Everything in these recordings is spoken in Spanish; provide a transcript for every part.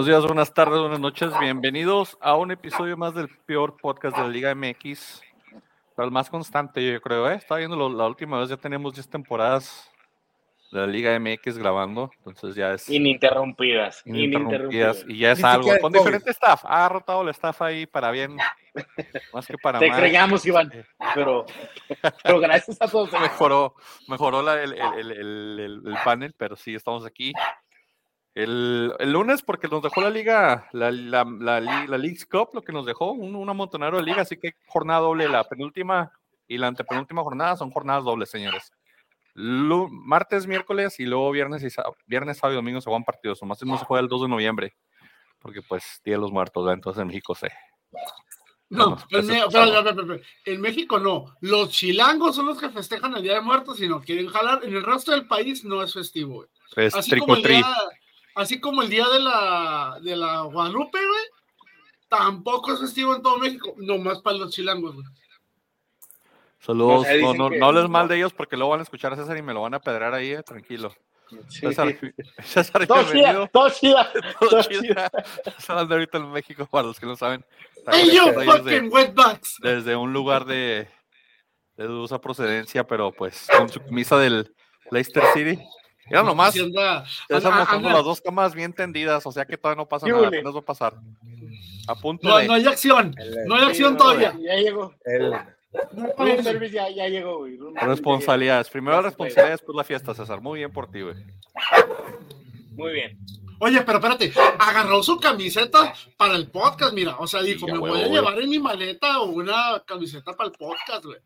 Buenos días, buenas tardes, buenas noches. Bienvenidos a un episodio más del peor podcast de la Liga MX. Pero el más constante, yo creo, ¿eh? Estaba viendo la última vez, ya tenemos 10 temporadas de la Liga MX grabando, entonces ya es... Ininterrumpidas. Ininterrumpidas. Y ya es algo, con diferente staff. Ha rotado el staff ahí para bien, más que para Te creíamos, Iván, pero, pero gracias a todos. Mejoró, mejoró la, el, el, el, el panel, pero sí, estamos aquí. El, el, lunes, porque nos dejó la liga, la, la, la, la League's Cup, lo que nos dejó, un, un amontonero de liga, así que jornada doble, la penúltima y la antepenúltima jornada son jornadas dobles, señores. Lu, martes, miércoles y luego viernes, y sábado, viernes, sábado y domingo se van partidos, nomás no se juega el 2 de noviembre, porque pues Día de los Muertos, ¿verdad? entonces en México se... No, en, me, en, México no. Los chilangos son los que festejan el Día de Muertos y no quieren jalar. En el resto del país no es festivo. Es Así como el día, así como el día de la, de la Guadalupe, güey, tampoco es festivo en todo México, nomás para los chilangos, güey. Saludos, no, no, no, hables mal de ellos porque luego van a escuchar a César y me lo van a pedrar ahí, eh, tranquilo. Sí. César, César todo bienvenido. todo chida, todo chida. Ahorita en México, para los que no saben. Hey, you fucking wetbacks. Desde un lugar de, de dudosa procedencia, pero pues con su camisa del Leicester City. Mira nomás, anda, estamos con las dos camas bien tendidas, o sea que todavía no pasa nada, apenas va a pasar. A punto no, de... no hay acción, no hay acción todavía. Ya llegó. El... No, service ya, ya llegó, güey. Responsabilidades. Primero la responsabilidad, después la fiesta, César. Muy bien por ti, güey. Muy bien. Oye, pero espérate, agarró su camiseta para el podcast, mira. O sea, dijo, sí, me voy a llevar en mi maleta una camiseta para el podcast, güey.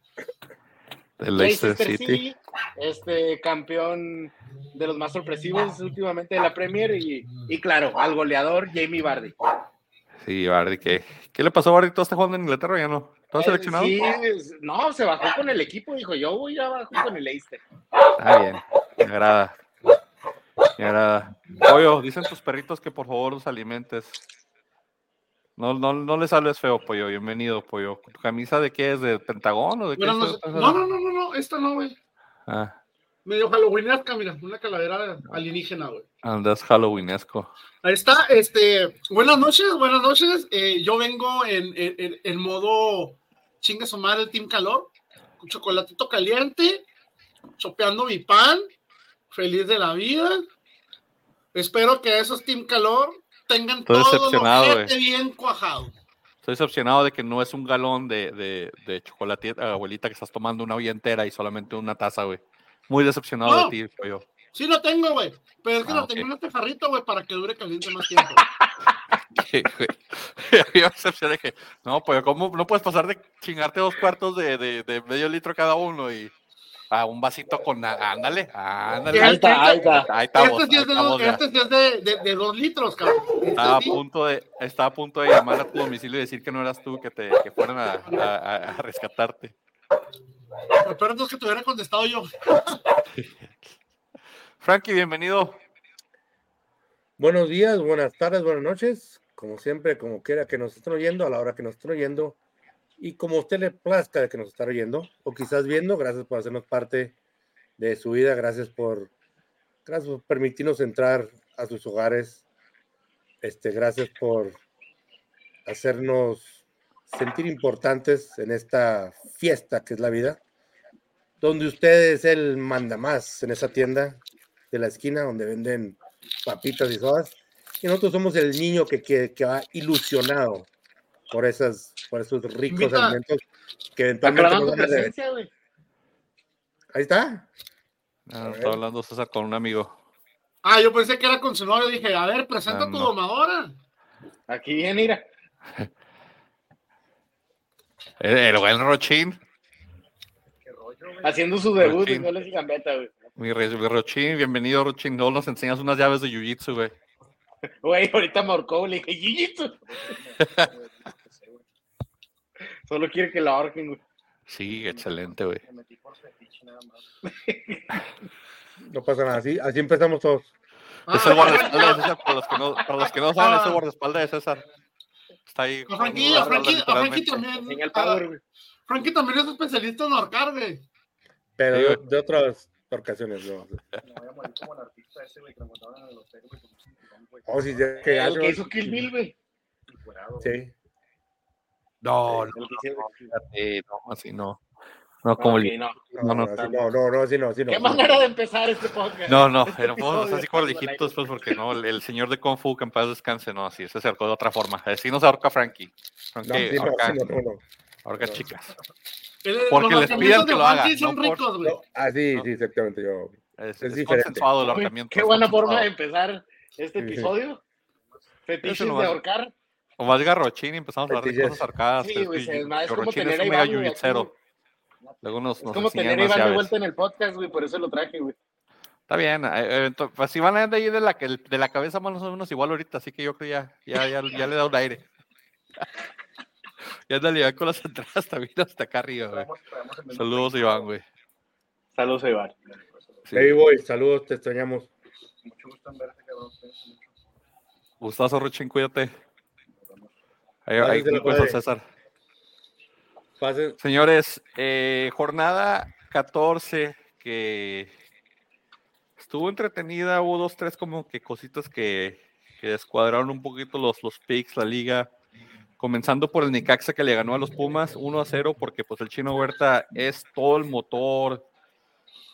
El Leicester City. City. Este campeón de los más sorpresivos últimamente de la Premier y, y claro, al goleador Jamie Vardy. Sí, Bardi, ¿qué, ¿qué le pasó a Bardi? ¿Todo está jugando en Inglaterra ya no? ¿Todo eh, seleccionado? Sí, no, se bajó con el equipo, dijo, yo voy abajo con el Leicester. Está bien, me agrada. Me agrada. Pollo, dicen tus perritos que por favor los alimentes. No, no, no les hables feo, pollo. Bienvenido, pollo. ¿Tu camisa de qué es? ¿De Pentagón o de qué? No, no, no, no, no, no, esta no, güey. Ah. Medio halloweenesca, mira, una calavera alienígena, güey. Andas halloweenesco. Ahí está, este, buenas noches, buenas noches. Eh, yo vengo en, en, en, modo chingue su madre Team Calor, chocolatito caliente, chopeando mi pan, feliz de la vida. Espero que esos Team Calor tengan Estoy todo lo bien cuajado. Estoy decepcionado de que no es un galón de, de, de chocolate, abuelita, que estás tomando una olla entera y solamente una taza, güey. Muy decepcionado no, de ti, yo. Sí lo tengo, güey. Pero es que ah, lo okay. tengo en este jarrito, güey, para que dure caliente más tiempo. yo decepcioné que, no, pues, ¿cómo no puedes pasar de chingarte dos cuartos de, de, de medio litro cada uno y a un vasito con, ándale, ándale. Ahí está, ahí está. Ahí estamos, este sí es, de, dos, este sí es de, de, de, dos litros, cabrón. Este estaba, a punto de, estaba a punto de llamar a tu domicilio y decir que no eras tú, que, te, que fueran a, a, a rescatarte. Lo peor es que te hubiera contestado yo. Frankie, bienvenido. Buenos días, buenas tardes, buenas noches. Como siempre, como quiera que nos estén oyendo, a la hora que nos estén oyendo, y como a usted le plazca de que nos está oyendo, o quizás viendo, gracias por hacernos parte de su vida, gracias por, gracias por permitirnos entrar a sus hogares, este, gracias por hacernos sentir importantes en esta fiesta que es la vida, donde usted es el manda más en esa tienda de la esquina donde venden papitas y sodas, y nosotros somos el niño que, que, que va ilusionado por, esas, por esos ricos Invita. alimentos que eventualmente nos van a deber. Ahí está. Ah, estaba hablando César con un amigo. Ah, yo pensé que era con su novio. Dije, a ver, presenta ah, tu no. domadora. Aquí viene, mira. El, el buen Rochín. Haciendo su debut en goles y gambeta, güey. Mi, mi Rochín, bienvenido, Rochín. No nos enseñas unas llaves de Jiu-Jitsu, güey. Güey, ahorita marcó, le dije, Jiu-Jitsu. Solo quiere que la ahorquen, güey. Sí, excelente, güey. No pasa nada, así, así empezamos todos. Es el guardaespaldas de César, para los que no, para los que no saben, es el guardaespaldas de César. Está ahí. A Frankie, a Frankie, a Frankie también. En el power, güey. Frankie también es especialista en ahorcar, güey. Pero de, de, otros, ocasiones. No. Me voy a morir como el artista ese, güey, que lo mataron en el hotel, güey. Oh, sí, ya, que El que hizo Kill Bill, güey. Sí. No, no, hicieron- fíjate, no, así no. No, como no. No, no, no, no, no, no, no. Qué manera de empezar este podcast. No, no, pero podemos episodio, así al hijito aire. después porque no, el, el señor de Kung Fu que en paz descanse, no, así se acercó de otra forma. Así no se ahorca Frankie. No, Frankie sí, no, ahorca, sí, no, no, no. ahorca chicas. El- Porque los les pidan que de lo haga, Frankie son no por- ricos, güey. No, Ah, sí, No. sí, exactamente. Yo. Es, Es es diferente. consensuado el ahorcamiento. Qué buena forma de empezar este episodio. Fetiches de ahorcar. O más garrochín y empezamos a hablar de cosas arcadas. Sí, güey, se- es como tener es un mega Iván. Luego nos, Es nos como tener a Iván de vuelta en el podcast, güey, por eso lo traje, güey. Está bien, eh, eh, ento- pues si van a de ahí de la, que- de la cabeza más o menos igual ahorita, así que yo creo ya, ya, ya, ya le da un aire. ya anda ya con las entradas también hasta acá arriba, güey. Saludos, Iván, güey. Saludos, Iván. Sí. Hey, boy, saludos, te extrañamos. Mucho gusto en verte, cabrón. Gustazo, Ruchin, cuídate. Ahí, ahí madre. César. Pasen. Señores, eh, jornada 14 que estuvo entretenida, hubo dos, tres como que cositas que, que descuadraron un poquito los, los picks, la liga, comenzando por el Necaxa que le ganó a los Pumas 1 a 0 porque pues el Chino Huerta es todo el motor,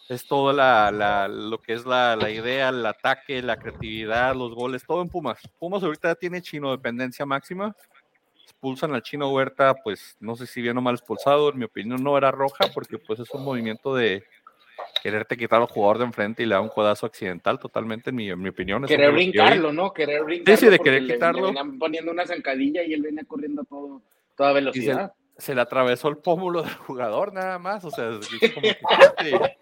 es todo la, la- lo que es la, la idea, el ataque, la creatividad, los goles, todo en Pumas. Pumas ahorita tiene Chino dependencia máxima, expulsan al chino Huerta, pues no sé si bien o mal expulsado, en mi opinión no era roja, porque pues es un movimiento de quererte quitar al jugador de enfrente y le da un codazo accidental totalmente, en mi, en mi opinión. Querer brincarlo, ¿no? Querer brincarlo. sí, de porque querer quitarlo. Le poniendo una zancadilla y él venía corriendo a todo, toda velocidad. Se le atravesó el pómulo del jugador nada más, o sea, es como que,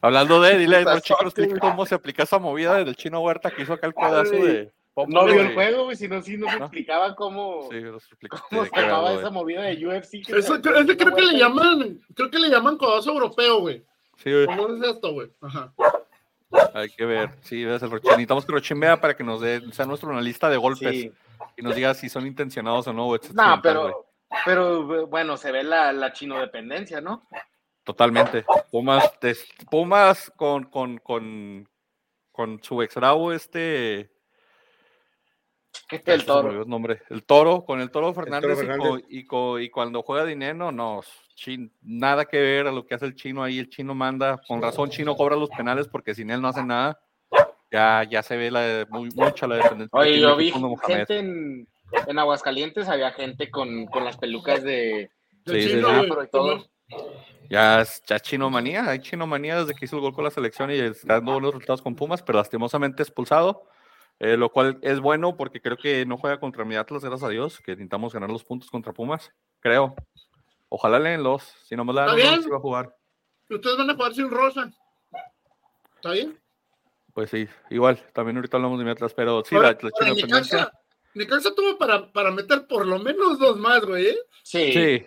hablando de, dile a los chicos cómo se aplica esa movida del chino Huerta que hizo acá el codazo de No vio el juego, güey, si no, sí nos ¿No? explicaba cómo, Sí, cómo se güey. esa movida de UFC. que Eso, creo- ese creo que le llaman, creo que le llaman codazo europeo, güey. Sí, güey. ¿Cómo es esto, güey? Ajá. Hay que ver, sí, es el Rochin. Necesitamos que Rochin vea para que nos dé, sea nuestro analista de golpes Sí. y nos diga si son intencionados o no. güey, es No, pero, pero bueno, se ve la, la chino dependencia, ¿no? Totalmente. Pumas, des- Pumas con, con, con, con su ex bravo, este. El toro. el nombre. El toro, con el toro Fernández, y Fernández. con- Y, con- y cuando juega dinero, no, chin- nada que ver a lo que hace el chino ahí. El chino manda, con razón, chino cobra los penales porque sin él no hace nada. Ya, ya se ve la, muy, mucha la dependencia. Oye, yo el vi de gente en, en Aguascalientes, había gente con, con las pelucas de Del Sí, chino, y todo. Ya ya chino manía, hay chino manía desde que hizo el gol con la selección y está dando buenos resultados con Pumas, pero lastimosamente expulsado, eh, lo cual es bueno porque creo que no juega contra mi Atlas, gracias a Dios, que necesitamos ganar los puntos contra Pumas, creo. Ojalá leenlos, si no me la dan, si va a jugar. Ustedes van a jugar sin rosa. ¿Está bien? Pues sí, igual, también ahorita hablamos de mi Atlas, pero sí, Ahora- la, la. Necaxa, Necaxa tuvo para, para meter por lo menos dos más, güey. ¿eh? Sí. Sí,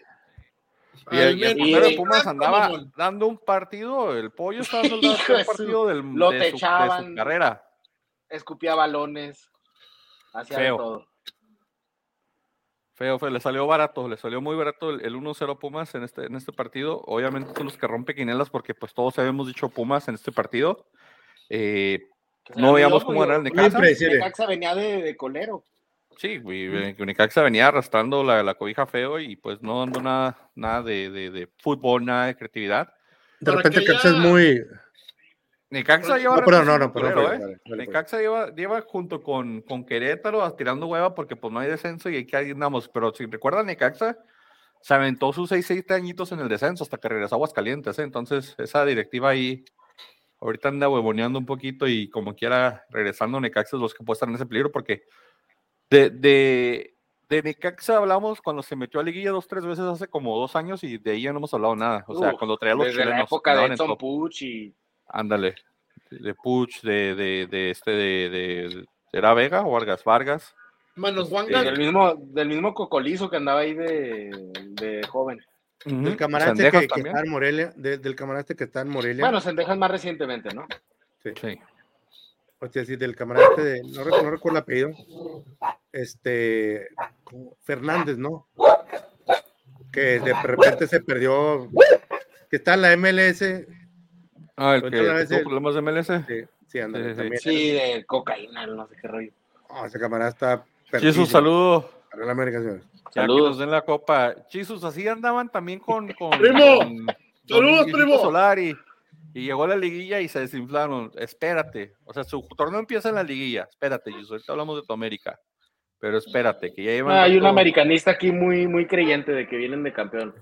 y, el menos. portero de Y- Pumas andaba dando un partido, el pollo estaba dando el su- partido del, lo de, su, de su carrera. Escupía balones. Hacía de todo. Feo, feo, le salió barato, le salió muy barato el, el 1-0 Pumas en este, en este partido. Obviamente son los que rompe quinelas porque pues todos habíamos dicho Pumas en este partido. Eh, no veíamos cómo era el Necaxa. Necaxa venía de, de colero. Sí, güey, eh, que Necaxa venía arrastrando la, la cobija feo y pues no dando nada, nada de, de- de fútbol, nada de creatividad. De repente que Caxa es muy. Necaxa lleva No, no, no, ¿eh? Necaxa lleva, lleva junto con, con Querétaro tirando hueva porque pues no hay descenso y hay que ahí andamos. Pero si recuerdan, Necaxa se aventó sus 6, 7 añitos en el descenso hasta que regresó a Aguascalientes. ¿eh? Entonces, esa directiva ahí ahorita anda huevoneando un poquito y como quiera regresando Necaxa es los que pueden estar en ese peligro porque de, de, de Necaxa hablamos cuando se metió a liguilla dos, tres veces hace como dos años y de ahí ya no hemos hablado nada. O sea, Uf, cuando traía los Desde la chilenos. época de Edson. Puch y Ándale. De Puch, de, de, de este, de, de- ¿Era Vega o Vargas? Vargas. Manos Sí, Wanga. del mismo, del mismo cocolizo que andaba ahí de, de joven. Del camarada este que, está en Morelia. de- del camarada este que está en Morelia. Bueno, Sendejas más recientemente, ¿no? Sí. O sea, sí, del camarada este de, no, no recuerdo el apellido, este. Fernández, ¿no? Que de repente se perdió, que está en la MLS, Ah, el que tuvo el- problemas de MLS. Sí, sí, ándale, Sí, sí, también. Sí, de cocaína, no sé qué rollo. Oh, ese camarada está Jesús, perrísimo. saludo. Para la América, señores. Ya que Saludos. nos den la copa. Chisus, así andaban también con. con Primo. con Saludos, primo. Solari. Y llegó la liguilla y se desinflaron. Espérate. O sea, su torneo empieza en la liguilla. Espérate, Jesús. Ahorita hablamos de tu América. Pero espérate, que ya llevan. Ah, hay un americanista aquí muy, muy creyente de que vienen de campeón.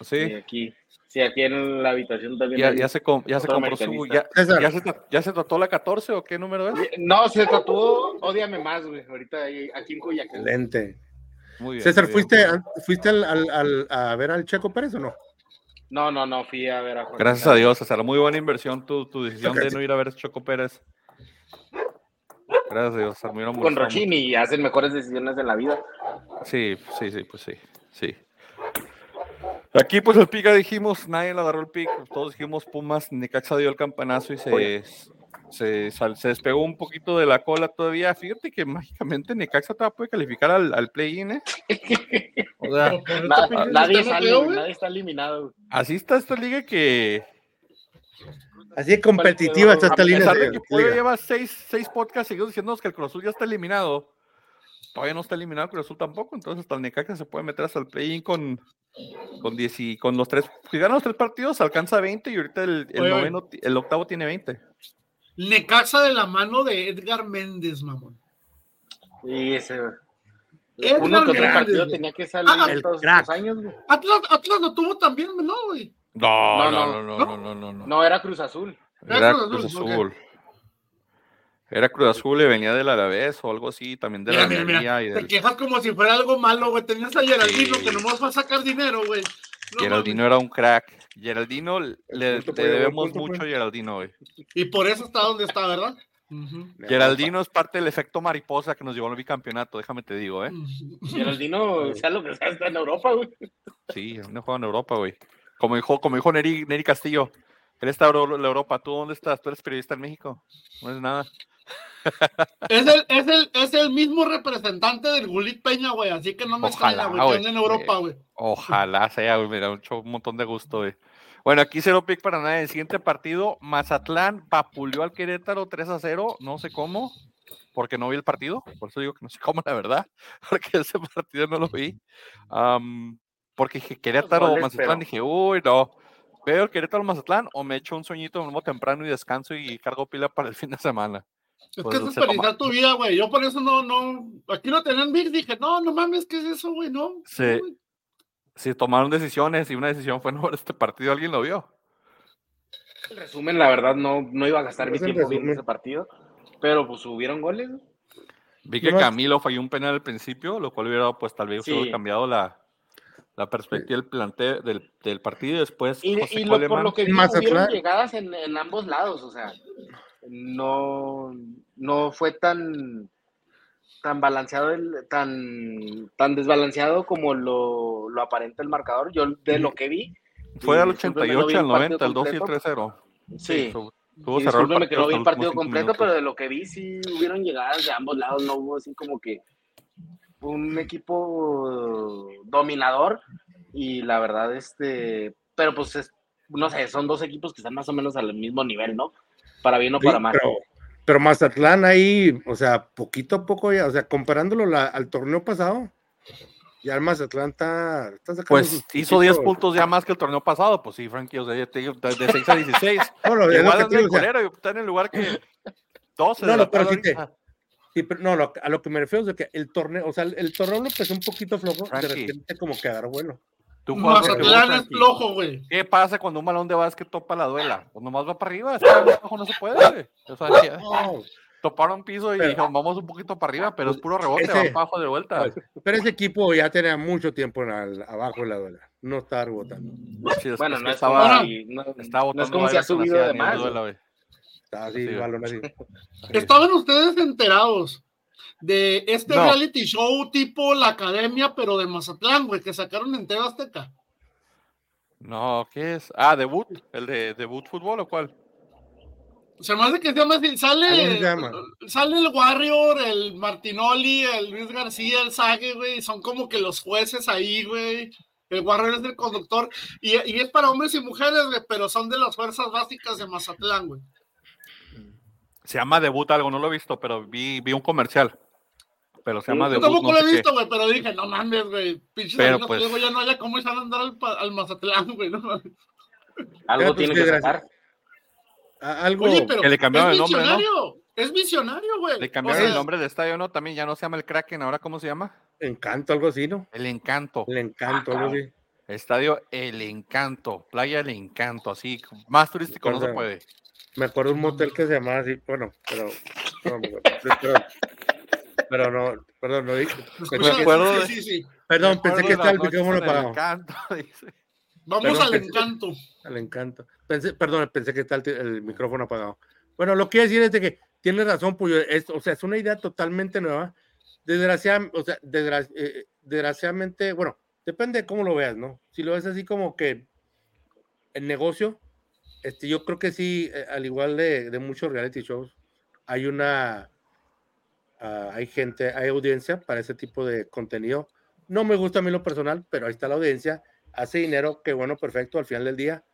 Sí, Sí, aquí. Sí, aquí en la habitación también. ya, se, com- ya se compró su. Ya, ya, se, tra- ¿Ya se trató la 14 o qué número es? No, se tatuó, ódiame más, güey. Ahorita ahí- aquí en Culiacán. excelente. Muy bien. César, muy bien, ¿fuiste, muy bien. an- ¿fuiste al, al- al- a ver al Checo Pérez o no? No, no, no, fui a ver a Juan. Gracias a Dios, César. Muy buena inversión tu, tu decisión de no ir a ver a Choco Pérez. Gracias a Dios, César. Hubiera Con Rochini y hacen mejores decisiones en la vida. Sí, sí, sí, pues sí, sí. Aquí pues el pica dijimos, nadie le agarró el pick, todos dijimos Pumas, Necaxa dio el campanazo y se, se, sal- se despegó un poquito de la cola todavía. Fíjate que mágicamente Necaxa todavía puede calificar al, al play-in, ¿eh? O sea, por este Na- nadie sale, güey. nadie está eliminado. así está esta liga que, Así de competitiva está esta línea. pesar de de que Puebla liga. lleva seis, seis podcasts seguidos diciéndonos que el Cruz Azul ya está eliminado, todavía no está eliminado el Cruz Azul tampoco, entonces hasta el Necaxa se puede meter hasta el play-in con, con, 10 y- con los tres, si ganan los tres partidos alcanza 20 y ahorita el, el Oye, noveno, el octavo tiene 20. Necaxa de la mano de Edgar Méndez, mamón. Y ese. Edgar Uno que otro partido tenía que salir Ah, el todos crack. los años, güey. Atlas, Atlas lo tuvo también, ¿no, güey? No, No, no, no, no, no, no, no, no, no. No, era Cruz Azul. Era Era Cruz Cruz Azul. Era Cruz Azul y venía del Alavés o algo así, también de Mira, la mira, y. Te quejas como si fuera algo malo, güey. Tenías a Geraldino Sí. que nomás va a sacar dinero, güey. No Geraldino era un crack. Geraldino le, debemos punto, mucho a pues. Geraldino, güey. Y por eso está donde está, ¿verdad? Ujú. Geraldino es parte del efecto mariposa que nos llevó al bicampeonato, déjame te digo, ¿eh? Geraldino, sea lo que sea, está en Europa, güey. Sí, no juega en Europa, güey. Como dijo, como dijo Neri, Neri Castillo, él está en Europa, ¿tú dónde estás? Tú eres periodista en México. No es nada. Es el, es, el, es el mismo representante del Gulit Peña, güey. Así que no me Ojalá, extraña, güey. en Europa, güey. Ojalá sea, güey, me da un, un montón de gusto, güey. Bueno, aquí cero pick para nada. El siguiente partido, Mazatlán vapuleó al Querétaro 3 a 0, no sé cómo, porque no vi el partido, por eso digo que no sé cómo, la verdad, porque ese partido no lo vi. Porque dije Querétaro Mazatlán, dije, uy, no. ¿Veo el Querétaro Mazatlán o me echo un sueñito nuevo temprano y descanso y cargo pila para el fin de semana? Es Pues, que es se desperdiciar tu vida, güey. Yo por eso no, no. Aquí lo tenían Mix, dije, no, no mames, ¿qué es eso, güey? No. Sí. no, güey. Si tomaron decisiones y una decisión fue no ver este partido, ¿alguien lo vio? En resumen, la verdad, no, no iba a gastar mi Es tiempo viendo ese partido. Pero pues hubieron goles. güey. Vi que Camilo falló un penal al principio, lo cual hubiera pues tal vez Sí. hubiera cambiado la, la perspectiva del planteo del, del partido y después Y, José y lo, por lo que vi, hubieron llegadas en, en ambos lados. O sea, no, no fue tan tan balanceado el, tan tan desbalanceado como lo, lo aparenta el marcador. Yo de lo que vi fue al discúlpeme, no 88, vi al el partido 90, el 2 y el completo. 3-0. sí, el discúlpeme que no vi el partido completo pero de lo que vi sí hubieron llegadas de ambos lados no hubo así como que un equipo dominador. Y la verdad este pero pues es- no sé son dos equipos que están más o menos al mismo nivel no para bien o Sí, para mal pero, pero Mazatlán ahí, o sea, poquito a poco ya, o sea, comparándolo la- al torneo pasado, ya el Mazatlán está, está sacando Pues hizo 10 puntitos. puntos ya más que el torneo pasado, pues sí, Frankie, o sea, ya te digo, de de 6 a 16. No, lo- es Igual que te el digo, o sea, culero, y está en el lugar que 12 No, de no, pero sí ahorita. sí, pero no, lo- a lo que me refiero es de que el torneo, o sea, el, el torneo lo empezó un poquito flojo, de Frankie. repente como que agarró vuelo. Tú Mazatlán es flojo, güey. ¿Qué pasa cuando un balón de básquet topa la duela? Pues nomás va para arriba, es que abajo no se puede. güey. O sea, ya- No, toparon piso y Pero- dijeron, vamos un poquito para arriba, pero es puro rebote, Ese- va para abajo de vuelta. pero ese equipo ya tenía mucho tiempo en abajo de la duela, no estaba rebotando, Sí, es- bueno es no es estaba, como no, estaba no es como si ha subido de hacía ni más duela, güey. estaba así, Sí, güey. balón así. ¿Estaban ustedes enterados de este No. reality show tipo La Academia, pero de Mazatlán, güey, que sacaron en TV Azteca? No, ¿qué es? Ah, debut, el de debut fútbol o cuál? Se me hace que se llama así. ¿Cómo Sale, llama? sale el Warrior, el Martinoli, el Luis García, el Sague, güey. Son como que los jueces ahí, güey. El Warrior es del conductor y, y es para hombres y mujeres, güey, pero son de las fuerzas básicas de Mazatlán, güey. Se llama Debut algo, no lo he visto, pero vi, vi un comercial. Pero se llama Yo Debut. tampoco no lo he visto, güey, pero dije, no mames, güey. Pinches Pero, pues- luego ya no haya cómo a andar al, Mazatlán, güey. No mames. Algo pues, tiene que sacar. Algo. Oye, pero que le cambiaron el nombre, ¿no? es visionario, güey. Le O cambiaron sea, el nombre de estadio, ¿no? También ya no se llama el Kraken, ahora ¿cómo se llama? Encanto, algo así, ¿no? El Encanto. El encanto, algo así. Estadio El Encanto, Playa El Encanto, así, más turístico no se puede. Me acuerdo de un motel que se llamaba así, bueno, pero. no, pero, pero no, perdón, no dije. escucha, me acuerdo sí, de- sí, sí. Perdón, Me pensé que estaba el micrófono apagado. Encanto, dice. Vamos Perdón, al pensé- encanto. Al encanto. Pensé, perdón, pensé que está el, el micrófono apagado. Bueno, lo que quiero decir es de que tiene razón, Puyo. Es, o sea, es una idea totalmente nueva. Desgraciadamente, o sea, desgra- eh, desgraciadamente, bueno, depende de cómo lo veas, ¿no? Si lo ves así como que el negocio, este, yo creo que sí, eh, al igual de, de muchos reality shows, hay una, ah, hay gente, hay audiencia para ese tipo de contenido. No me gusta a mí lo personal, pero ahí está la audiencia, hace dinero, que bueno, perfecto, al final del día.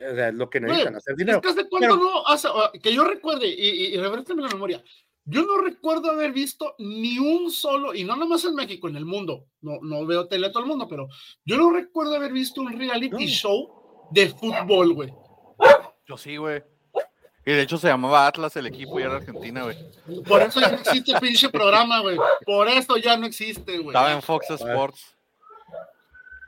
O sea, es lo que necesitan, hacer dinero. Es que hace cuánto Pero- no, hace- ah, que yo recuerde, y, y, y la memoria, yo no recuerdo haber visto ni un solo, y no nomás en México, en el mundo, no, no veo tele a todo el mundo, pero yo no recuerdo haber visto un reality No. show de fútbol, güey. Yo sí, güey. Y de hecho se llamaba Atlas el equipo y era Argentina, güey. Por eso ya no existe el pinche programa, güey. Por eso ya no existe, güey. Estaba en Fox Sports.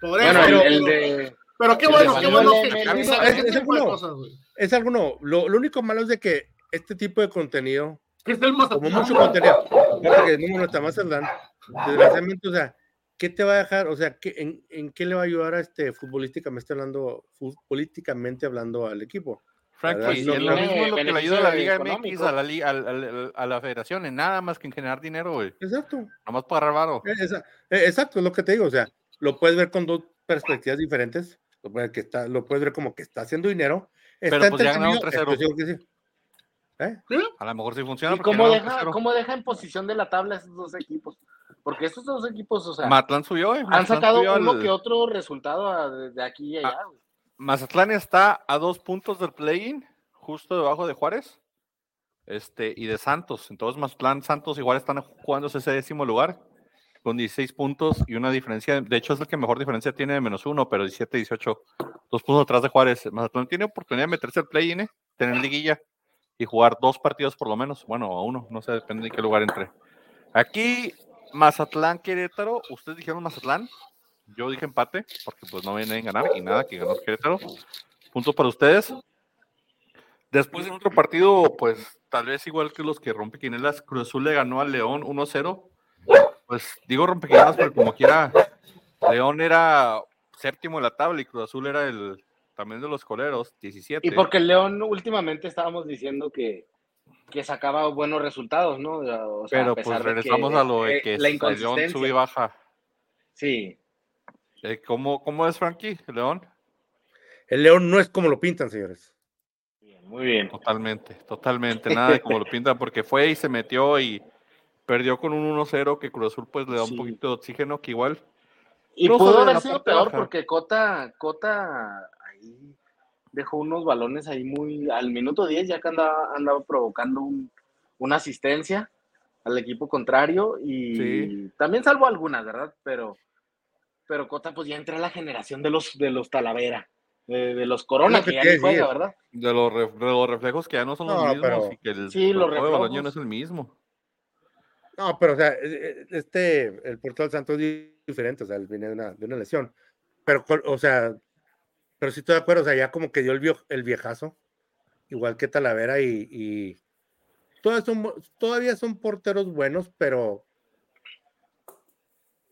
Por Bueno, eso, el, de. pero qué bueno, qué bueno que es- es tipo de bueno. cosas, güey. Es algo no. Lo, lo único malo es de que este tipo de contenido, Que es el como mucho contenido, fíjate que no está más Mazatlán, desgraciadamente, o sea, ¿qué te va a dejar? O sea, ¿qué, en, en qué le va a ayudar a este futbolísticamente hablando, futbolísticamente hablando al equipo? Frankie, verdad, es no lo mismo lo que le ayuda a la Liga MX, a la, al- a la federación, en nada más que en generar dinero, güey. Exacto. Nomás para agarrar varo. Eh, eh, exacto, es lo que te digo, o sea, lo puedes ver con dos perspectivas diferentes, lo puedes, que está, lo puedes ver como que está haciendo dinero, está Pero, pues, ya ganaron entretenido, 3-0. estoy seguro que sí. ¿Eh? A lo mejor sí funciona. ¿Y porque cómo deja, 3-0. cómo deja en posición de la tabla esos dos equipos? Porque estos dos equipos, o sea, Mazatlán subió, güey. han sacado uno al- que otro resultado a- de, aquí y allá. Ah, güey. Mazatlán está a dos puntos del play-in, justo debajo de Juárez. Este, y de Santos. Entonces, Mazatlán, Santos igual están jugando ese décimo lugar con 16 puntos y una diferencia. De hecho, es el que mejor diferencia tiene de menos uno, pero 17-18. Dos puntos atrás de Juárez. Mazatlán tiene oportunidad de meterse al play-in, ¿eh? tener liguilla y jugar dos partidos por lo menos. Bueno, a uno, no sé, depende de qué lugar entre. Aquí, Mazatlán, Querétaro. Ustedes dijeron Mazatlán. Yo dije empate, porque pues no vienen a ganar y nada, que ganó Querétaro. Punto para ustedes. Después en otro partido, pues tal vez igual que los que rompequinelas, Cruz Azul le ganó al León 1-0. Pues digo rompequinelas, pero como quiera, León era séptimo en la tabla y Cruz Azul era el también de los coleros, 17. Y porque León últimamente estábamos diciendo que, que sacaba buenos resultados, ¿no? O sea, a pero pues pesar de que, regresamos a lo de eh, que la el León inconsistencia. sube y baja. Sí, Eh, ¿cómo, ¿Cómo es, Frankie? León. El León no es como lo pintan, señores. bien, muy bien. Totalmente, totalmente, nada de como lo pintan, porque fue y se metió y perdió con un 1-0 que Cruz Azul pues le da un Sí. poquito de oxígeno que igual Y No pudo haber sido peor baja. porque Cota, Cota ahí dejó unos balones ahí muy al minuto 10 ya que andaba, andaba provocando un- una asistencia al equipo contrario y Sí. también salvo algunas, ¿verdad? Pero pero Cota pues ya entra a la generación de los de los Talavera, de, de los Corona que que ya juega, ¿verdad? de los, ref- de los reflejos que ya no son los No, mismos pero- y que el, Sí, el los juego de no es el mismo. No, pero o sea, eh, eh, este, el portero del Santos es diferente, o sea, él viene de una, de una lesión. Pero, o sea, pero sí estoy de acuerdo, o sea, ya como que dio el, vio- el viejazo, igual que Talavera y, y todas son todavía son porteros buenos, pero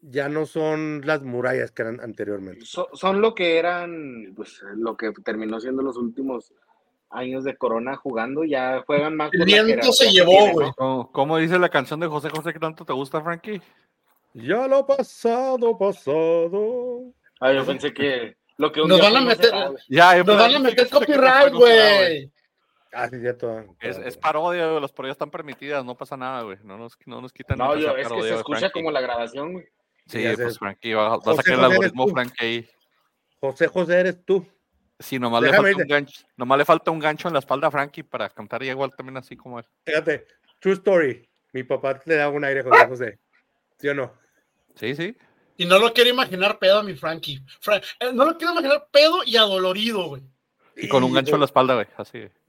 ya no son las murallas que eran anteriormente. So- son lo que eran, pues lo que terminó siendo los últimos años de Corona jugando, ya juegan más El viento se llevó, güey. ¿no? ¿Cómo, cómo dice la canción de José José que tanto te gusta, Frankie? Ya lo pasado, pasado. Ah, yo pensé que lo que un Nos día van a meter-. Ya, Nos van a meter copyright, güey. Ah, sí, cierto. Es, es parodia, güey, las parodias están permitidas, no pasa nada, güey. No nos, no nos quitan. No, yo, es que se escucha como la grabación, güey. Sí, Ya pues Frankie va, va a sacar el algoritmo. Frankie ahí. José José eres tú. Sí, nomás le, falta un gancho, nomás le falta un gancho en la espalda a Frankie para cantar igual también así como él. Fíjate, true story. Mi papá le da un aire a José José. ¿Sí o no? Sí, sí. Y no lo quiero imaginar pedo a mi Frankie. Fra- eh, no lo quiero imaginar pedo y adolorido, güey. Y con un gancho en la espalda, güey. Así.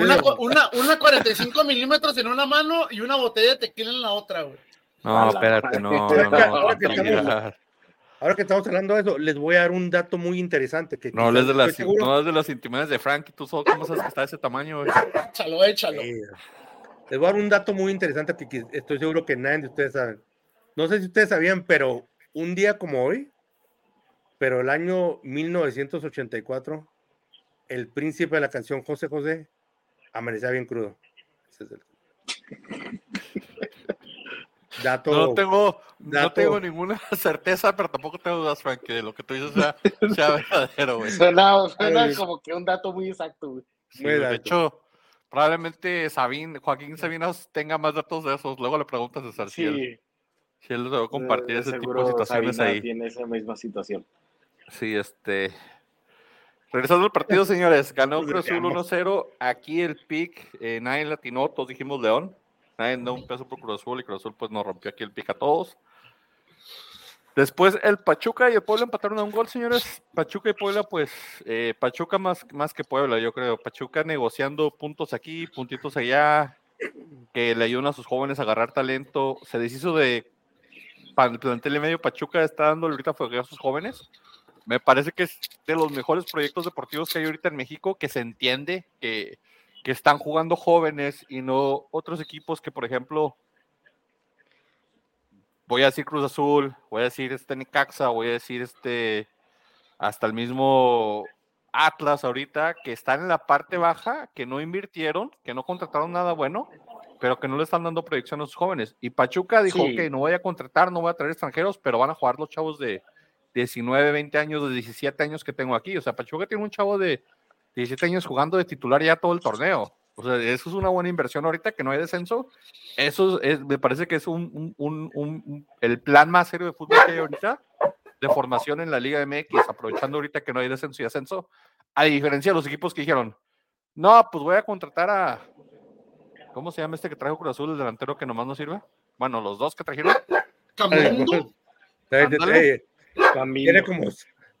Una, una, una 45 milímetros en una mano y una botella de tequila en la otra, güey. No, espérate, no, no, no. Ahora que estamos- Ahora que estamos hablando de eso, les voy a dar un dato muy interesante. Que No hables de las, no hables de las intimidades de Frankie. Tú solo, ¿cómo sabes que está de ese tamaño, güey? Échalo, échalo. Les voy a dar un dato muy interesante que estoy seguro que nadie de ustedes saben. No sé si ustedes sabían, pero un día como hoy, pero el año 1984, el príncipe de la canción José José amanecía bien crudo. Ese es el- Dato. No tengo, no tengo ninguna certeza, pero tampoco tengo dudas, Frankie, de lo que tú dices sea, sea verdadero, güey. Suena, suena Ay. como que un dato muy exacto, güey. Sí, Muy de dato. hecho, probablemente Sabín, Joaquín Sabinas tenga más datos de esos. Luego le preguntas a si él, Sí. si él debe compartir de ese tipo de situaciones Sabina ahí. Tiene esa misma situación. Sí, este. Regresando al partido, señores, ganó Nos Cruz Azul desviamos. 1-0. Aquí el pick, eh, nadie latinó, todos dijimos León. Nadie dio un peso por Cruz Azul y Cruz Azul pues nos rompió aquí el pick a todos. Después el Pachuca y el Puebla empataron a un gol, señores. Pachuca y Puebla, pues eh, Pachuca más, más que Puebla, yo creo. Pachuca negociando puntos aquí, puntitos allá, que le ayudan a sus jóvenes a agarrar talento. Se deshizo de plantel medio Pachuca, está dando ahorita a sus jóvenes. Me parece que es de los mejores proyectos deportivos que hay ahorita en México, que se entiende que, que están jugando jóvenes y no otros equipos que, por ejemplo, voy a decir Cruz Azul, voy a decir este Necaxa, voy a decir este hasta el mismo Atlas ahorita, que están en la parte baja, que no invirtieron, que no contrataron nada bueno, pero que no le están dando proyección a sus jóvenes. Y Pachuca dijo, Sí. ok, no voy a contratar, no voy a traer extranjeros, pero van a jugar los chavos de 19, 20 años, de 17 años que tengo aquí. O sea, Pachuca tiene un chavo de 17 años jugando de titular ya todo el torneo. O sea, eso es una buena inversión ahorita que no hay descenso. Eso es, me parece que es un- un- un- el plan más serio de fútbol que hay ahorita de formación en la Liga MX, aprovechando ahorita que no hay descenso y ascenso, a diferencia de los equipos que dijeron, no, pues voy a contratar a, ¿cómo se llama este que trajo Cruz Azul, el delantero que nomás no sirve? Bueno, los dos que trajeron. Camundo. Eh, eh, Tiene como,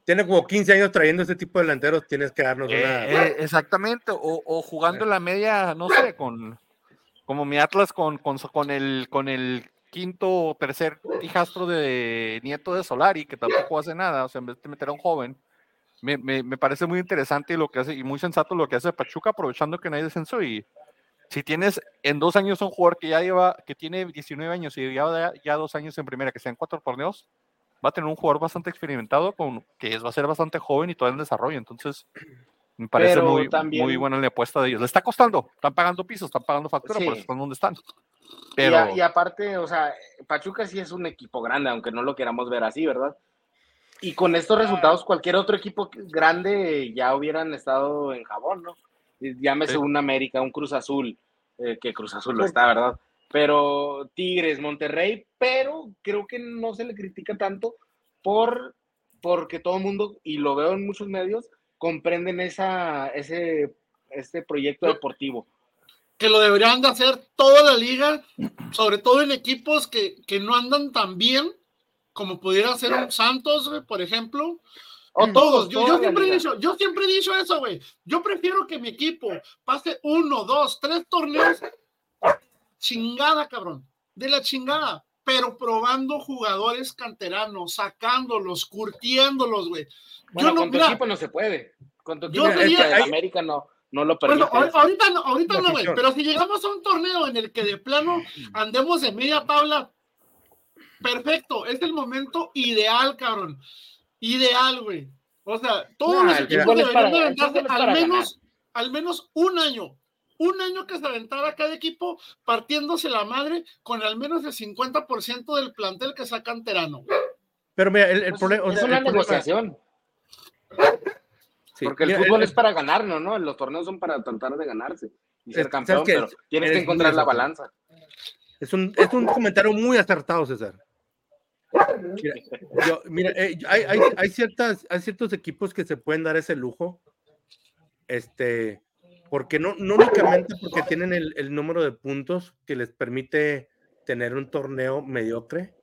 tiene como 15 años trayendo este tipo de delanteros. Tienes que darnos una. Eh, eh, exactamente, o, o jugando en la media, no sé, con como mi Atlas con, con, con el con el quinto o tercer hijastro de nieto de Solari, que tampoco hace nada, o sea, en vez de meter a un joven, me, me, me parece muy interesante lo que hace y muy sensato lo que hace Pachuca, aprovechando que no hay descenso y si tienes en dos años un jugador que ya lleva, que tiene 19 años y lleva ya dos años en primera, que sean cuatro torneos, va a tener un jugador bastante experimentado, con, que es, va a ser bastante joven y todavía en desarrollo. Entonces, me parece Pero muy, también- muy buena la apuesta de ellos. Le está costando, están pagando pisos, están pagando factura, por Sí. eso están donde están. Y, Pero a- y aparte, o sea, Pachuca sí es un equipo grande, aunque no lo queramos ver así, ¿verdad? Y con estos resultados, cualquier otro equipo grande ya hubieran estado en jabón, ¿no? Y Llámese Sí. un América, un Cruz Azul, eh, que Cruz Azul lo está, ¿verdad? Pero Tigres, Monterrey, pero creo que no se le critica tanto por porque todo el mundo, y lo veo en muchos medios, comprenden esa, ese, este proyecto deportivo. que lo deberían de hacer toda la liga, sobre todo en equipos que, que no andan tan bien, como pudiera ser un Santos, por ejemplo. O Todos, yo, yo siempre he dicho, yo siempre he dicho eso, güey. Yo prefiero que mi equipo pase uno, dos, tres torneos, chingada, cabrón, de la chingada, pero probando jugadores canteranos, sacándolos, curtiéndolos, güey. Bueno, yo no, con tu mira, equipo no se puede. Con tu Yo equipo tenía- en América no, no lo permite. Bueno, ahor- ahorita no, ahorita no, güey, pero si llegamos a un torneo en el que de plano andemos en media tabla, perfecto, es el momento ideal, cabrón. Ideal, güey. O sea, todos Nah, los equipos deberían para- de aventarse al menos, al menos un año. Un año que se aventara cada equipo partiéndose la madre con al menos el 50% del plantel que sea canterano. Pero mira, el, el Pues, problema. o es sea, una problema- negociación. sí, Porque el mira, fútbol es para ganarlo, ¿no? Los torneos son para tratar de ganarse y ser campeón, pero tienes que encontrar la balanza. Es un, es un comentario muy acertado, César. Mira, yo- mira, eh, hay, hay, hay ciertas, hay ciertos equipos que se pueden dar ese lujo. Este, porque no, no únicamente porque tienen el, el número de puntos que les permite tener un torneo mediocre,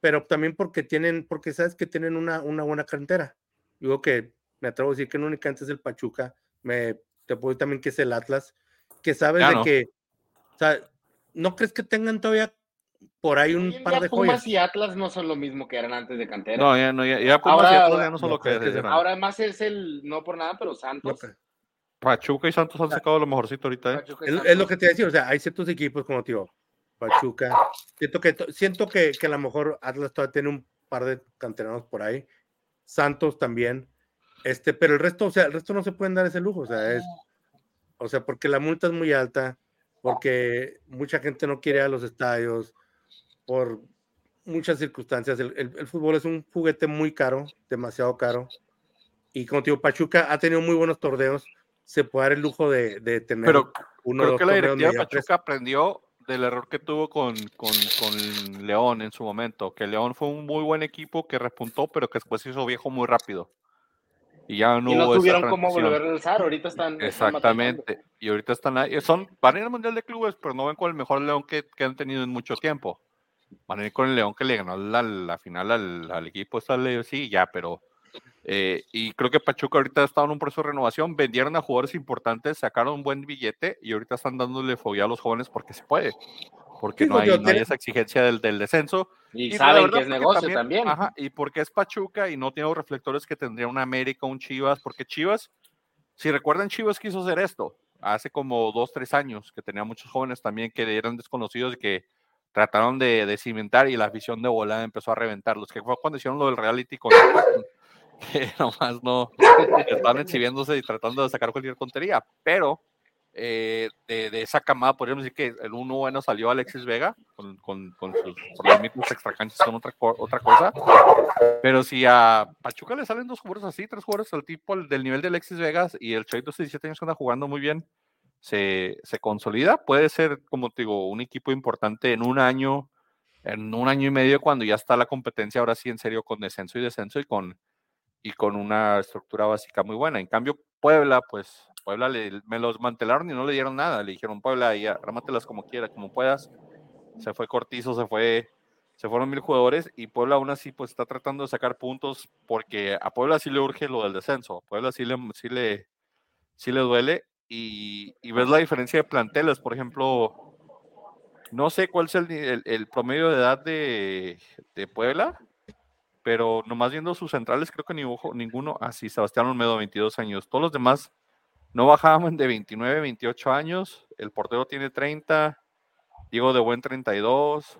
pero también porque tienen, porque sabes que tienen una, una buena cantera. Digo que me atrevo a decir que no únicamente es el Pachuca, me te puedo decir también que es el Atlas, que sabes de que, o sea, ¿no crees que tengan todavía por ahí un par de Pumas joyas? y Atlas no son lo mismo que eran antes de cantera. No, ya no, ya, ya Pumas Ahora- y Atlas ya no son lo que eran. Ahora además es el, no por nada, pero Santos. Pachuca y Santos han sacado lo mejorcito ahorita, ¿eh? Es, es lo que te decía, o sea, hay ciertos equipos como tío, Pachuca. Siento que to- siento que, que a lo mejor Atlas todavía tiene un par de canteranos por ahí. Santos también. Este, pero el resto, o sea, el resto no se pueden dar ese lujo, o sea, es o sea, porque la multa es muy alta, porque mucha gente no quiere ir a los estadios, por muchas circunstancias. El, el- el fútbol es un juguete muy caro, demasiado caro. Y como te digo, Pachuca ha tenido muy buenos torneos. Se puede dar el lujo de, de tener Pero uno creo que la directiva de. Pachuca aprendió del error que tuvo con, con, con León en su momento, que León fue un muy buen equipo que repuntó, pero que después se hizo viejo muy rápido. Y ya no y no hubo esa tuvieron cómo volver a regresar. Ahorita están. están Exactamente. Y ahorita están ahí. Son, van a ir al Mundial de Clubes, pero no ven con el mejor León que, que han tenido en mucho tiempo. Van a ir con el León que le ganó la, la final al, al equipo. Esta le- sí, ya, pero. eh, y creo que Pachuca ahorita está en un proceso de renovación. Vendieron a jugadores importantes, sacaron un buen billete y ahorita están dándole fobia a los jóvenes porque se puede. Porque Sí, no hay, porque no hay esa exigencia del, del descenso. Y, la saben verdad que es negocio también. Ajá, y porque es Pachuca y no tiene los reflectores que tendría un América, un Chivas, porque Chivas, si recuerdan, Chivas quiso hacer esto hace como dos, tres años, que tenía muchos jóvenes también que eran desconocidos y que trataron de, de cimentar y la afición de volada empezó a reventarlos, que fue cuando hicieron lo del reality con que nomás no estaban exhibiéndose y tratando de sacar cualquier tontería, pero eh, de, de esa camada podríamos decir que el uno bueno salió Alexis Vega con, con, con sus problemitas extracanchas con otra, otra cosa, pero si a Pachuca le salen dos jugadores así, tres jugadores del tipo del nivel de Alexis Vegas y el Chavito de 17 años que anda jugando muy bien, se, se consolida, puede ser, como te digo, un equipo importante en un año, en un año y medio, cuando ya está la competencia ahora sí en serio con descenso y descenso y con, y con una estructura básica muy buena. En cambio, Puebla, pues Puebla le, me los mantelaron y no le dieron nada. Le dijeron, Puebla, ya, armátelas como quieras, como puedas. Se fue Cortizo, se fue, se fueron mil jugadores y Puebla aún así pues está tratando de sacar puntos porque a Puebla sí le urge lo del descenso. A Puebla sí le, sí le, sí le duele y, y ves la diferencia de planteles. Por ejemplo, no sé cuál es el, ni- el- el promedio de edad de, de Puebla, pero nomás viendo sus centrales, creo que ni ojo- ninguno, así Sebastián Olmedo, 22 años. Todos los demás no bajaban de 29, 28 años. El portero tiene 30, Diego de Buen 32.